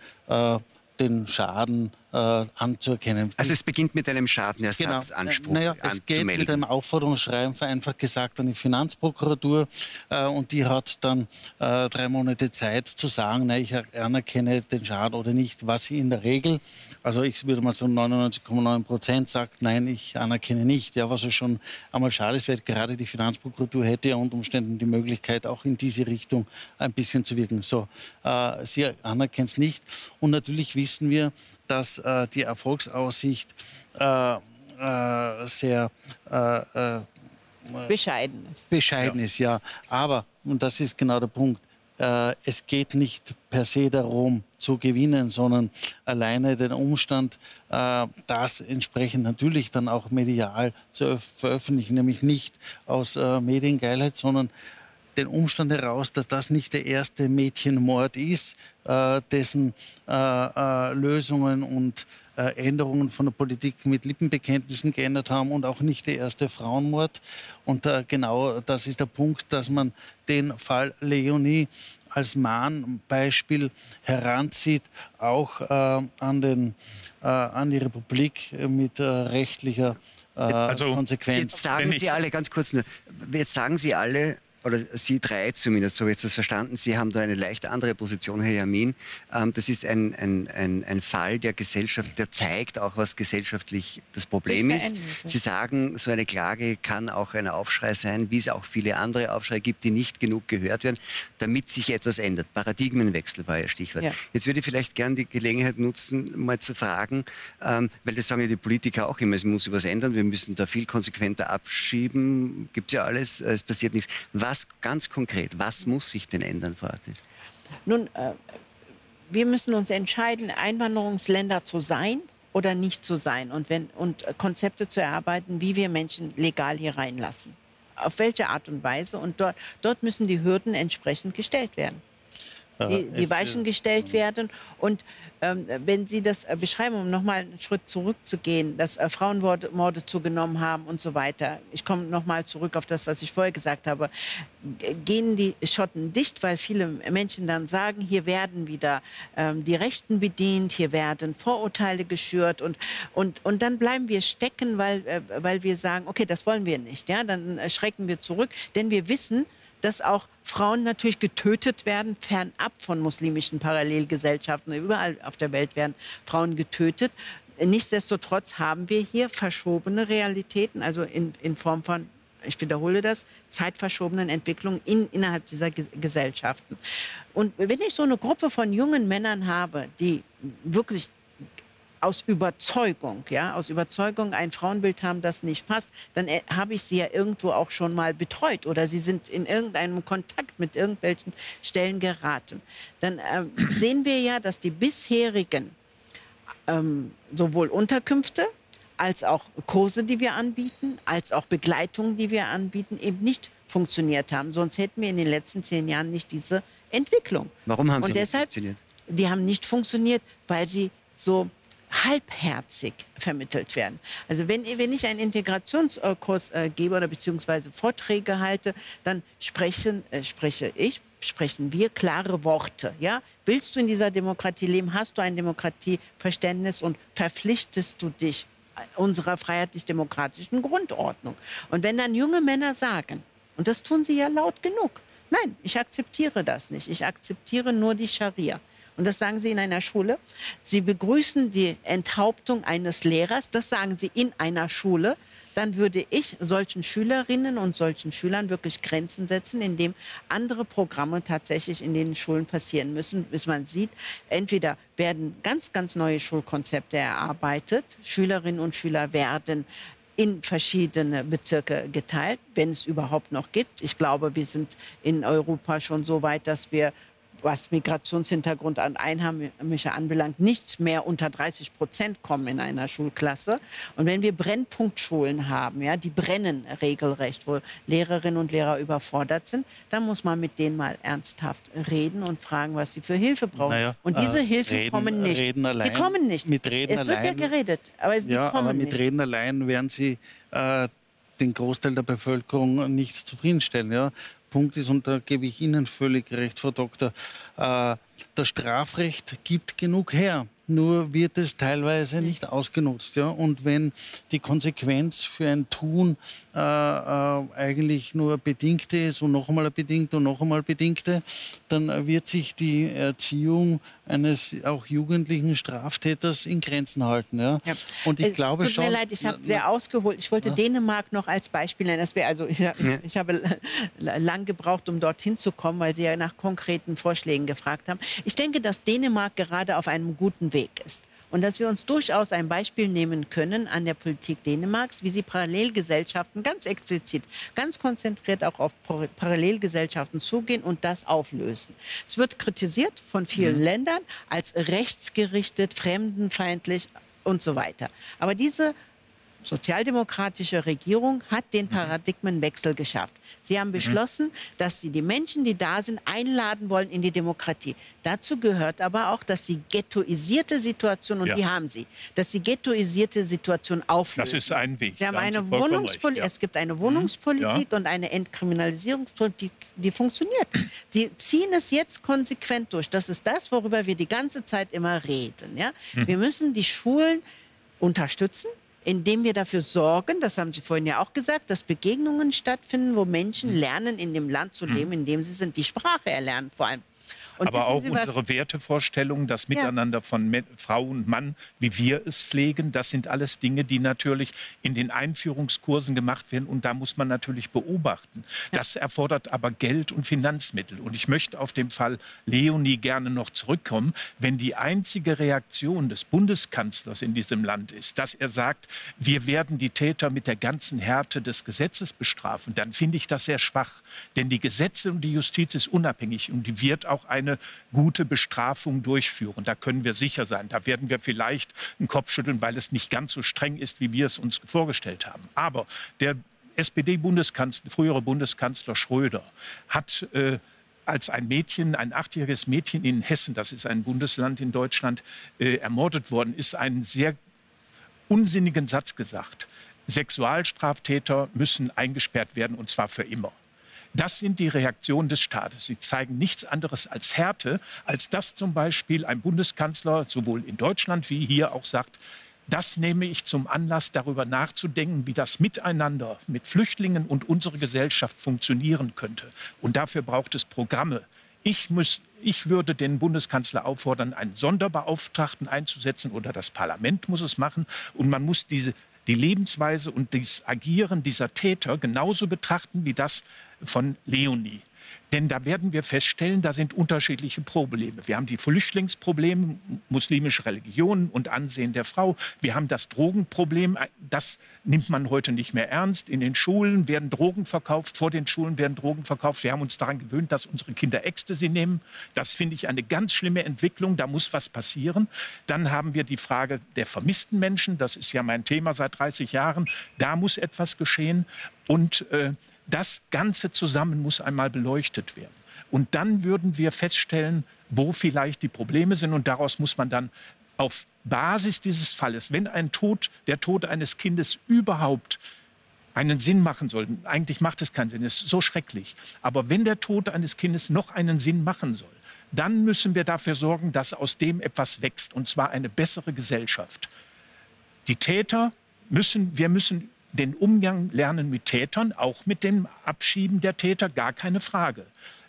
den Schaden äh, anzuerkennen. Also es beginnt mit einem Schadenersatzanspruch genau. naja, Es geht mit einem Aufforderungsschreiben vereinfacht gesagt an die Finanzprokuratur äh, und die hat dann äh, drei Monate Zeit zu sagen, na, ich anerkenne den Schaden oder nicht, was sie in der Regel, also ich würde mal sagen 99,9 Prozent sagt, nein, ich anerkenne nicht. Ja, was ja schon einmal schade ist, weil gerade die Finanzprokuratur hätte ja unter Umständen die Möglichkeit, auch in diese Richtung ein bisschen zu wirken. So, äh, sie anerkennt es nicht und natürlich wissen wir, dass äh, die Erfolgsaussicht äh, äh sehr äh, äh, bescheiden ist. Bescheiden ja. ist, ja. Aber, und das ist genau der Punkt, es geht nicht per se darum zu gewinnen, sondern alleine den Umstand, das entsprechend natürlich dann auch medial zu veröffentlichen, nämlich nicht aus Mediengeilheit, sondern den Umstand heraus, dass das nicht der erste Mädchenmord ist, dessen äh, äh, Lösungen und äh, Änderungen von der Politik mit Lippenbekenntnissen geändert haben und auch nicht der erste Frauenmord. Und äh, genau das ist der Punkt, dass man den Fall Leonie als Mahnbeispiel heranzieht, auch äh, an, den, an die Republik mit rechtlicher also, Konsequenz. Jetzt sagen Sie alle, ganz kurz nur, jetzt sagen Sie alle, oder Sie drei zumindest, so habe ich das verstanden, Sie haben da eine leicht andere Position, Herr Jamin. Ähm, das ist ein, ein, ein, ein Fall der Gesellschaft, der zeigt auch, was gesellschaftlich das Problem ist. Sie sagen, so eine Klage kann auch ein Aufschrei sein, wie es auch viele andere Aufschrei gibt, die nicht genug gehört werden, damit sich etwas ändert. Paradigmenwechsel war Ihr Stichwort. Ja. Jetzt würde ich vielleicht gerne die Gelegenheit nutzen, mal zu fragen, ähm, weil das sagen ja die Politiker auch immer, es muss was ändern, wir müssen da viel konsequenter abschieben, gibt es ja alles, es passiert nichts. Was was ganz konkret, was muss sich denn ändern, Frau Artin? Nun, äh, wir müssen uns entscheiden, Einwanderungsländer zu sein oder nicht zu sein und, wenn, und Konzepte zu erarbeiten, wie wir Menschen legal hier reinlassen. Auf welche Art und Weise. Und dort, dort müssen die Hürden entsprechend gestellt werden die, die Weichen gestellt werden. Und ähm, wenn Sie das äh, beschreiben, um nochmal einen Schritt zurückzugehen, dass äh, Frauenmorde zugenommen haben und so weiter. Ich komme nochmal zurück auf das, was ich vorher gesagt habe. Gehen die Schotten dicht, weil viele Menschen dann sagen, hier werden wieder ähm, die Rechten bedient, hier werden Vorurteile geschürt und, und, und dann bleiben wir stecken, weil, äh, weil wir sagen, okay, das wollen wir nicht. Ja? Dann äh, schrecken wir zurück, denn wir wissen, dass auch Frauen natürlich getötet werden, fernab von muslimischen Parallelgesellschaften. Überall auf der Welt werden Frauen getötet. Nichtsdestotrotz haben wir hier verschobene Realitäten, also in, in Form von, ich wiederhole das, zeitverschobenen Entwicklungen in, innerhalb dieser Gesellschaften. Und wenn ich so eine Gruppe von jungen Männern habe, die wirklich aus Überzeugung, ja, aus Überzeugung ein Frauenbild haben, das nicht passt, dann äh, habe ich sie ja irgendwo auch schon mal betreut oder sie sind in irgendeinem Kontakt mit irgendwelchen Stellen geraten. Dann äh, sehen wir ja, dass die bisherigen ähm, sowohl Unterkünfte als auch Kurse, die wir anbieten, als auch Begleitungen, die wir anbieten, eben nicht funktioniert haben. Sonst hätten wir in den letzten zehn Jahren nicht diese Entwicklung. Warum haben sie Und deshalb, nicht funktioniert? Die haben nicht funktioniert, weil sie so halbherzig vermittelt werden. Also wenn, wenn ich einen Integrationskurs äh, gebe oder beziehungsweise Vorträge halte, dann sprechen, äh, spreche ich, sprechen wir klare Worte. Ja? Willst du in dieser Demokratie leben? Hast du ein Demokratieverständnis und verpflichtest du dich unserer freiheitlich-demokratischen Grundordnung? Und wenn dann junge Männer sagen, und das tun sie ja laut genug, nein, ich akzeptiere das nicht, ich akzeptiere nur die Scharia und das sagen Sie in einer Schule. Sie begrüßen die Enthauptung eines Lehrers, das sagen Sie in einer Schule. Dann würde ich solchen Schülerinnen und solchen Schülern wirklich Grenzen setzen, indem andere Programme tatsächlich in den Schulen passieren müssen, bis man sieht, entweder werden ganz, ganz neue Schulkonzepte erarbeitet, Schülerinnen und Schüler werden in verschiedene Bezirke geteilt, wenn es überhaupt noch gibt. Ich glaube, wir sind in Europa schon so weit, dass wir was Migrationshintergrund an Einheimische anbelangt, nicht mehr unter 30 Prozent kommen in einer Schulklasse. Und wenn wir Brennpunktschulen haben, ja, die brennen regelrecht, wo Lehrerinnen und Lehrer überfordert sind, dann muss man mit denen mal ernsthaft reden und fragen, was sie für Hilfe brauchen. Naja, und diese äh, Hilfen reden, kommen nicht. Allein, die kommen nicht. Mit reden es wird allein, ja geredet, aber die ja, kommen aber mit nicht. Reden allein werden sie äh, den Großteil der Bevölkerung nicht zufriedenstellen. Ja? Punkt ist, und da gebe ich Ihnen völlig recht, Frau Doktor, äh, das Strafrecht gibt genug her nur wird es teilweise nicht ausgenutzt. Ja? Und wenn die Konsequenz für ein Tun äh, äh, eigentlich nur bedingte ist und noch einmal bedingte und noch einmal bedingte, dann wird sich die Erziehung eines auch jugendlichen Straftäters in Grenzen halten. Ja? ja. Und ich äh, glaube tut schon. Tut mir leid, ich habe sehr ausgeholt. Ich wollte ja? Dänemark noch als Beispiel nennen. Das also ich, ja. ich habe lang gebraucht, um dorthin zu kommen, weil Sie ja nach konkreten Vorschlägen gefragt haben. Ich denke, dass Dänemark gerade auf einem guten Weg ist. Und dass wir uns durchaus ein Beispiel nehmen können an der Politik Dänemarks, wie sie Parallelgesellschaften ganz explizit, ganz konzentriert auch auf Parallelgesellschaften zugehen und das auflösen. Es wird kritisiert von vielen mhm. Ländern als rechtsgerichtet, fremdenfeindlich und so weiter. Aber diese sozialdemokratische Regierung hat den mhm. Paradigmenwechsel geschafft. Sie haben mhm. beschlossen, dass sie die Menschen, die da sind, einladen wollen in die Demokratie. Dazu gehört aber auch, dass sie ghettoisierte Situation, und ja. die haben sie, dass sie ghettoisierte Situation auflösen. Das ist ein Weg. Sie haben eine Wohnungspoli ja. Es gibt eine mhm. Wohnungspolitik ja. und eine Entkriminalisierungspolitik, die funktioniert. Sie ziehen es jetzt konsequent durch. Das ist das, worüber wir die ganze Zeit immer reden. Ja? Wir müssen die Schulen unterstützen indem wir dafür sorgen, das haben Sie vorhin ja auch gesagt, dass Begegnungen stattfinden, wo Menschen hm. lernen, in dem Land zu leben, hm. in dem sie sind, die Sprache erlernen vor allem. Und aber auch unsere Wertevorstellungen, das Miteinander ja. von Frau und Mann, wie wir es pflegen, das sind alles Dinge, die natürlich in den Einführungskursen gemacht werden. Und da muss man natürlich beobachten. Ja. Das erfordert aber Geld und Finanzmittel. Und ich möchte auf den Fall Leonie gerne noch zurückkommen. Wenn die einzige Reaktion des Bundeskanzlers in diesem Land ist, dass er sagt, wir werden die Täter mit der ganzen Härte des Gesetzes bestrafen, dann finde ich das sehr schwach. Denn die Gesetze und die Justiz ist unabhängig und die wird auch ein eine gute Bestrafung durchführen. Da können wir sicher sein. Da werden wir vielleicht einen Kopf schütteln, weil es nicht ganz so streng ist, wie wir es uns vorgestellt haben. Aber der SPD-Bundeskanzler, frühere Bundeskanzler Schröder, hat äh, als ein Mädchen, ein achtjähriges Mädchen in Hessen, das ist ein Bundesland in Deutschland, äh, ermordet worden ist, einen sehr unsinnigen Satz gesagt. Sexualstraftäter müssen eingesperrt werden und zwar für immer. Das sind die Reaktionen des Staates. Sie zeigen nichts anderes als Härte, als dass zum Beispiel ein Bundeskanzler sowohl in Deutschland wie hier auch sagt, das nehme ich zum Anlass, darüber nachzudenken, wie das Miteinander mit Flüchtlingen und unserer Gesellschaft funktionieren könnte. Und dafür braucht es Programme. Ich, muss, ich würde den Bundeskanzler auffordern, einen Sonderbeauftragten einzusetzen oder das Parlament muss es machen. Und man muss diese, die Lebensweise und das Agieren dieser Täter genauso betrachten wie das von Leonie. Denn da werden wir feststellen, da sind unterschiedliche Probleme. Wir haben die Flüchtlingsprobleme, muslimische Religion und Ansehen der Frau. Wir haben das Drogenproblem, das nimmt man heute nicht mehr ernst. In den Schulen werden Drogen verkauft, vor den Schulen werden Drogen verkauft. Wir haben uns daran gewöhnt, dass unsere Kinder Ecstasy nehmen. Das finde ich eine ganz schlimme Entwicklung, da muss was passieren. Dann haben wir die Frage der vermissten Menschen, das ist ja mein Thema seit 30 Jahren. Da muss etwas geschehen. Und äh, das Ganze zusammen muss einmal beleuchtet werden. Und dann würden wir feststellen, wo vielleicht die Probleme sind. Und daraus muss man dann auf Basis dieses Falles, wenn ein Tod, der Tod eines Kindes überhaupt einen Sinn machen soll, eigentlich macht es keinen Sinn, es ist so schrecklich, aber wenn der Tod eines Kindes noch einen Sinn machen soll, dann müssen wir dafür sorgen, dass aus dem etwas wächst, und zwar eine bessere Gesellschaft. Die Täter müssen, wir müssen den Umgang lernen mit Tätern, auch mit dem Abschieben der Täter, gar keine Frage.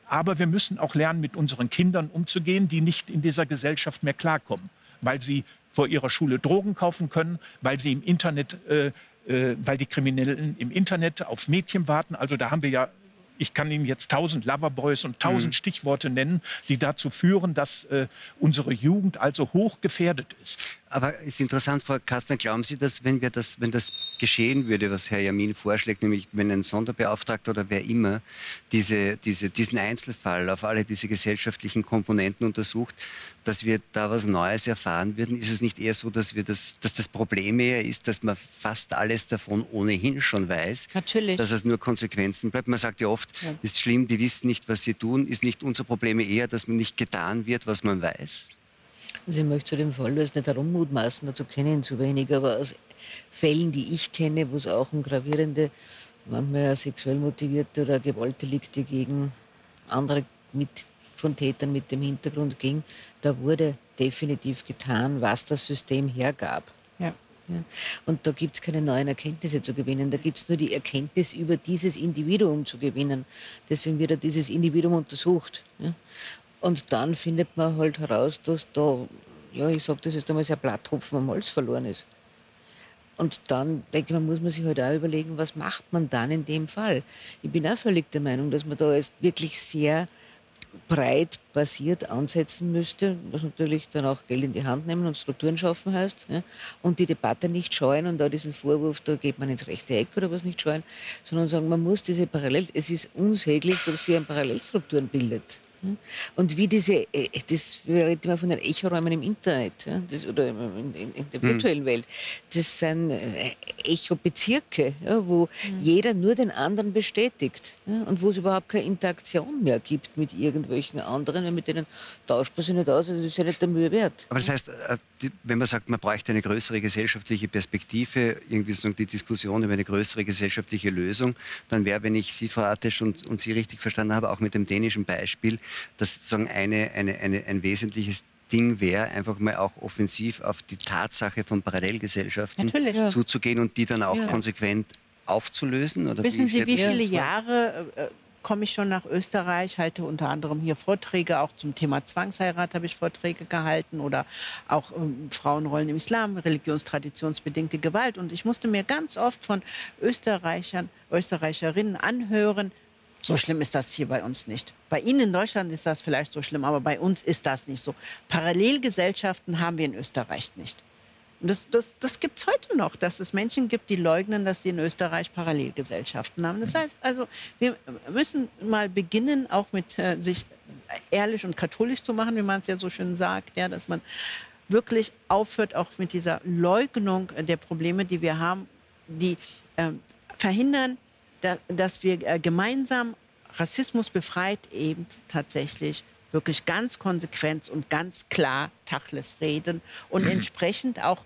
Aber wir müssen auch lernen, mit unseren Kindern umzugehen, die nicht in dieser Gesellschaft mehr klarkommen, weil sie vor ihrer Schule Drogen kaufen können, weil sie im Internet, äh, äh, weil die Kriminellen im Internet auf Mädchen warten. Also da haben wir ja ich kann Ihnen jetzt tausend Loverboys und tausend mhm. Stichworte nennen, die dazu führen, dass äh, unsere Jugend also hoch gefährdet ist. Aber es ist interessant, Frau Kastner, glauben Sie, dass wenn, wir das, wenn das geschehen würde, was Herr Jamin vorschlägt, nämlich wenn ein Sonderbeauftragter oder wer immer diese, diese, diesen Einzelfall auf alle diese gesellschaftlichen Komponenten untersucht, dass wir da was Neues erfahren würden? Ist es nicht eher so, dass, wir das, dass das Problem eher ist, dass man fast alles davon ohnehin schon weiß? Natürlich. Dass es nur Konsequenzen bleibt. Man sagt ja oft, ja. ist schlimm, die wissen nicht, was sie tun. Ist nicht unser Problem eher, dass man nicht getan wird, was man weiß? Also ich möchte zu dem Fall jetzt nicht herummutmaßen, dazu kenne ich ihn zu wenig, aber aus Fällen, die ich kenne, wo es auch um gravierende, manchmal sexuell motivierte oder Gewaltdelikte gegen andere mit, von Tätern mit dem Hintergrund ging, da wurde definitiv getan, was das System hergab. Ja. Ja. Und da gibt es keine neuen Erkenntnisse zu gewinnen. Da gibt es nur die Erkenntnis über dieses Individuum zu gewinnen. Deswegen wird er dieses Individuum untersucht. Ja. Und dann findet man halt heraus, dass da, ja, ich sage das jetzt einmal, sehr Blatttropfen am Holz verloren ist. Und dann denke ich, man muss man sich halt auch überlegen, was macht man dann in dem Fall? Ich bin auch völlig der Meinung, dass man da jetzt wirklich sehr breit basiert ansetzen müsste, was natürlich dann auch Geld in die Hand nehmen und Strukturen schaffen heißt. Ja, und die Debatte nicht scheuen und da diesen Vorwurf, da geht man ins rechte Eck oder was nicht scheuen, sondern sagen, man muss diese Parallel, es ist unsäglich, dass sie an Parallelstrukturen bildet. Und wie diese, äh, das wir reden immer von den Echoräumen im Internet das, oder in, in, in der hm. virtuellen mhm. Welt. Das sind äh, Echo-Bezirke, ja, wo mhm. jeder nur den anderen bestätigt ja, und wo es überhaupt keine Interaktion mehr gibt mit irgendwelchen anderen, mit denen tauscht man sich nicht aus, also das ist ja nicht der Mühe wert. Aber das heißt, äh, wenn man sagt, man bräuchte eine größere gesellschaftliche Perspektive, irgendwie so die Diskussion über eine größere gesellschaftliche Lösung, dann wäre, wenn ich Sie, Frau Atesch, und, und Sie richtig verstanden habe, auch mit dem dänischen Beispiel, dass sozusagen eine, eine, eine, ein wesentliches Ding wäre, einfach mal auch offensiv auf die Tatsache von Parallelgesellschaften Natürlich, zuzugehen und die dann auch ja. konsequent aufzulösen? Oder Wissen Sie, wie viele Jahre äh, komme ich schon nach Österreich, halte unter anderem hier Vorträge, auch zum Thema Zwangsheirat habe ich Vorträge gehalten oder auch ähm, Frauenrollen im Islam, religionstraditionsbedingte Gewalt. Und ich musste mir ganz oft von Österreichern, Österreicherinnen anhören, so schlimm ist das hier bei uns nicht. Bei Ihnen in Deutschland ist das vielleicht so schlimm, aber bei uns ist das nicht so. Parallelgesellschaften haben wir in Österreich nicht. Das, das, das gibt es heute noch, dass es Menschen gibt, die leugnen, dass sie in Österreich Parallelgesellschaften haben. Das heißt also, wir müssen mal beginnen, auch mit äh, sich ehrlich und katholisch zu machen, wie man es ja so schön sagt, ja, dass man wirklich aufhört, auch mit dieser Leugnung der Probleme, die wir haben, die äh, verhindern, da, dass wir äh, gemeinsam Rassismus befreit eben tatsächlich wirklich ganz konsequent und ganz klar Tachles reden und mhm. entsprechend auch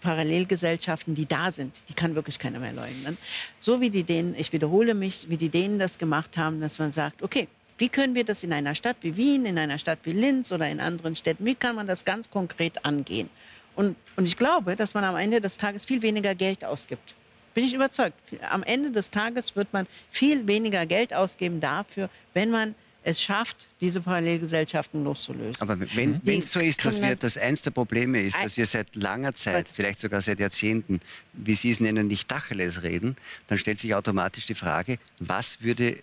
Parallelgesellschaften, die da sind, die kann wirklich keiner mehr leugnen. So wie die Dänen, ich wiederhole mich, wie die Dänen das gemacht haben, dass man sagt, okay, wie können wir das in einer Stadt wie Wien, in einer Stadt wie Linz oder in anderen Städten, wie kann man das ganz konkret angehen? Und, und ich glaube, dass man am Ende des Tages viel weniger Geld ausgibt bin ich überzeugt. Am Ende des Tages wird man viel weniger Geld ausgeben dafür, wenn man es schafft, diese Parallelgesellschaften loszulösen. Aber wenn es so ist, dass wir, das eins der Probleme ist, dass wir seit langer Zeit, vielleicht sogar seit Jahrzehnten, wie Sie es nennen, nicht Tacheles reden, dann stellt sich automatisch die Frage, was würde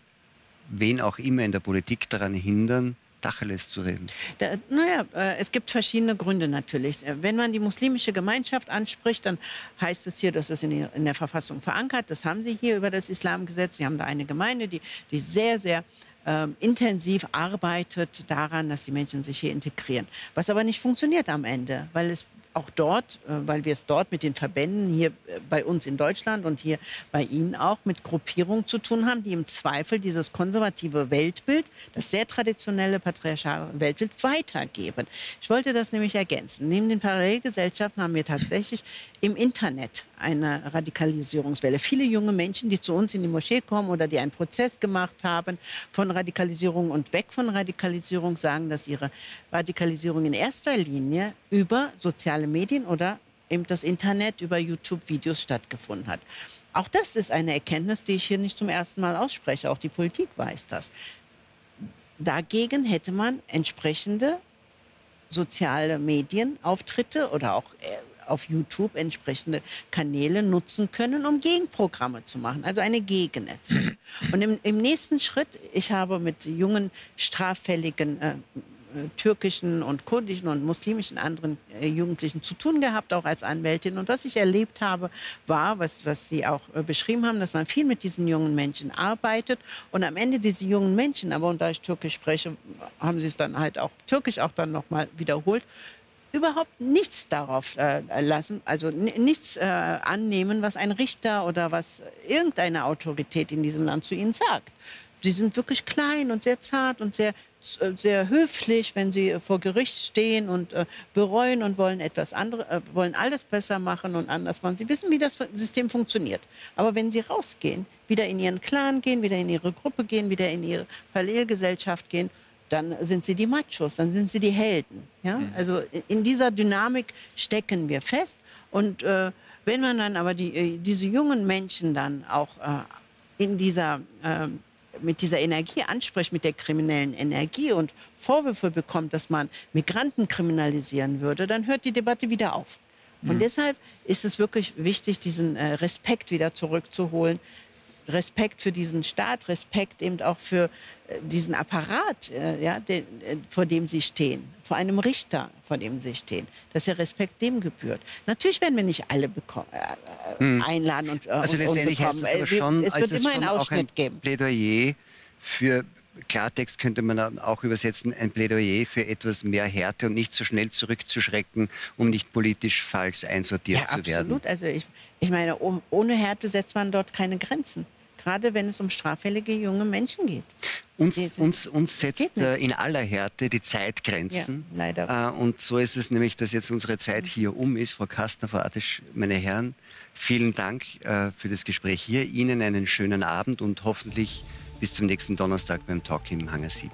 wen auch immer in der Politik daran hindern, Tacheles zu reden? Da, naja, äh, es gibt verschiedene Gründe natürlich. Wenn man die muslimische Gemeinschaft anspricht, dann heißt es hier, das ist in der Verfassung verankert. Das haben sie hier über das Islamgesetz. Sie haben da eine Gemeinde, die, die sehr, sehr ähm, intensiv arbeitet daran, dass die Menschen sich hier integrieren. Was aber nicht funktioniert am Ende, weil es auch dort, äh, weil wir es dort mit den Verbänden hier äh, bei uns in Deutschland und hier bei Ihnen auch mit Gruppierungen zu tun haben, die im Zweifel dieses konservative Weltbild, das sehr traditionelle patriarchale Weltbild weitergeben. Ich wollte das nämlich ergänzen. Neben den Parallelgesellschaften haben wir tatsächlich im Internet eine Radikalisierungswelle. Viele junge Menschen, die zu uns in die Moschee kommen oder die einen Prozess gemacht haben von Radikalisierung und weg von Radikalisierung, sagen, dass ihre Radikalisierung in erster Linie über soziale Medien oder eben das Internet über YouTube-Videos stattgefunden hat. Auch das ist eine Erkenntnis, die ich hier nicht zum ersten Mal ausspreche. Auch die Politik weiß das. Dagegen hätte man entsprechende soziale Medienauftritte oder auch äh, auf YouTube entsprechende Kanäle nutzen können, um Gegenprogramme zu machen, also eine Gegennetzung. Und im, im nächsten Schritt, ich habe mit jungen straffälligen äh, türkischen und kurdischen und muslimischen anderen äh, Jugendlichen zu tun gehabt, auch als Anwältin. Und was ich erlebt habe, war, was, was Sie auch äh, beschrieben haben, dass man viel mit diesen jungen Menschen arbeitet und am Ende diese jungen Menschen, aber und da ich Türkisch spreche, haben Sie es dann halt auch Türkisch auch dann nochmal wiederholt, überhaupt nichts darauf äh, lassen, also nichts äh, annehmen, was ein Richter oder was irgendeine Autorität in diesem Land zu ihnen sagt. Sie sind wirklich klein und sehr zart und sehr, äh, sehr höflich, wenn sie vor Gericht stehen und äh, bereuen und wollen etwas andere, äh, wollen alles besser machen und anders machen. Sie wissen, wie das System funktioniert. Aber wenn sie rausgehen, wieder in ihren Clan gehen, wieder in ihre Gruppe gehen, wieder in ihre Parallelgesellschaft gehen, dann sind sie die Machos, dann sind sie die Helden. Ja? Mhm. Also in dieser Dynamik stecken wir fest. Und äh, wenn man dann aber die, äh, diese jungen Menschen dann auch äh, in dieser, äh, mit dieser Energie anspricht, mit der kriminellen Energie und Vorwürfe bekommt, dass man Migranten kriminalisieren würde, dann hört die Debatte wieder auf. Und mhm. deshalb ist es wirklich wichtig, diesen äh, Respekt wieder zurückzuholen, Respekt für diesen Staat, Respekt eben auch für äh, diesen Apparat, äh, ja, de, de, vor dem sie stehen, vor einem Richter, vor dem sie stehen, dass der Respekt dem gebührt. Natürlich werden wir nicht alle äh, hm. einladen und Also und, letztendlich heißt es aber schon, es wird immer einen Ausschnitt ein geben. Plädoyer für Klartext könnte man auch übersetzen, ein Plädoyer für etwas mehr Härte und nicht so schnell zurückzuschrecken, um nicht politisch falsch einsortiert ja, zu werden. Absolut. Also ich, ich meine, ohne Härte setzt man dort keine Grenzen gerade wenn es um straffällige junge Menschen geht. Uns, uns, uns setzt in aller Härte die Zeit Grenzen. Ja, leider. Äh, und so ist es nämlich, dass jetzt unsere Zeit hier um ist. Frau Kastner, Frau Attisch, meine Herren, vielen Dank äh, für das Gespräch hier. Ihnen einen schönen Abend und hoffentlich bis zum nächsten Donnerstag beim Talk im Hangar 7.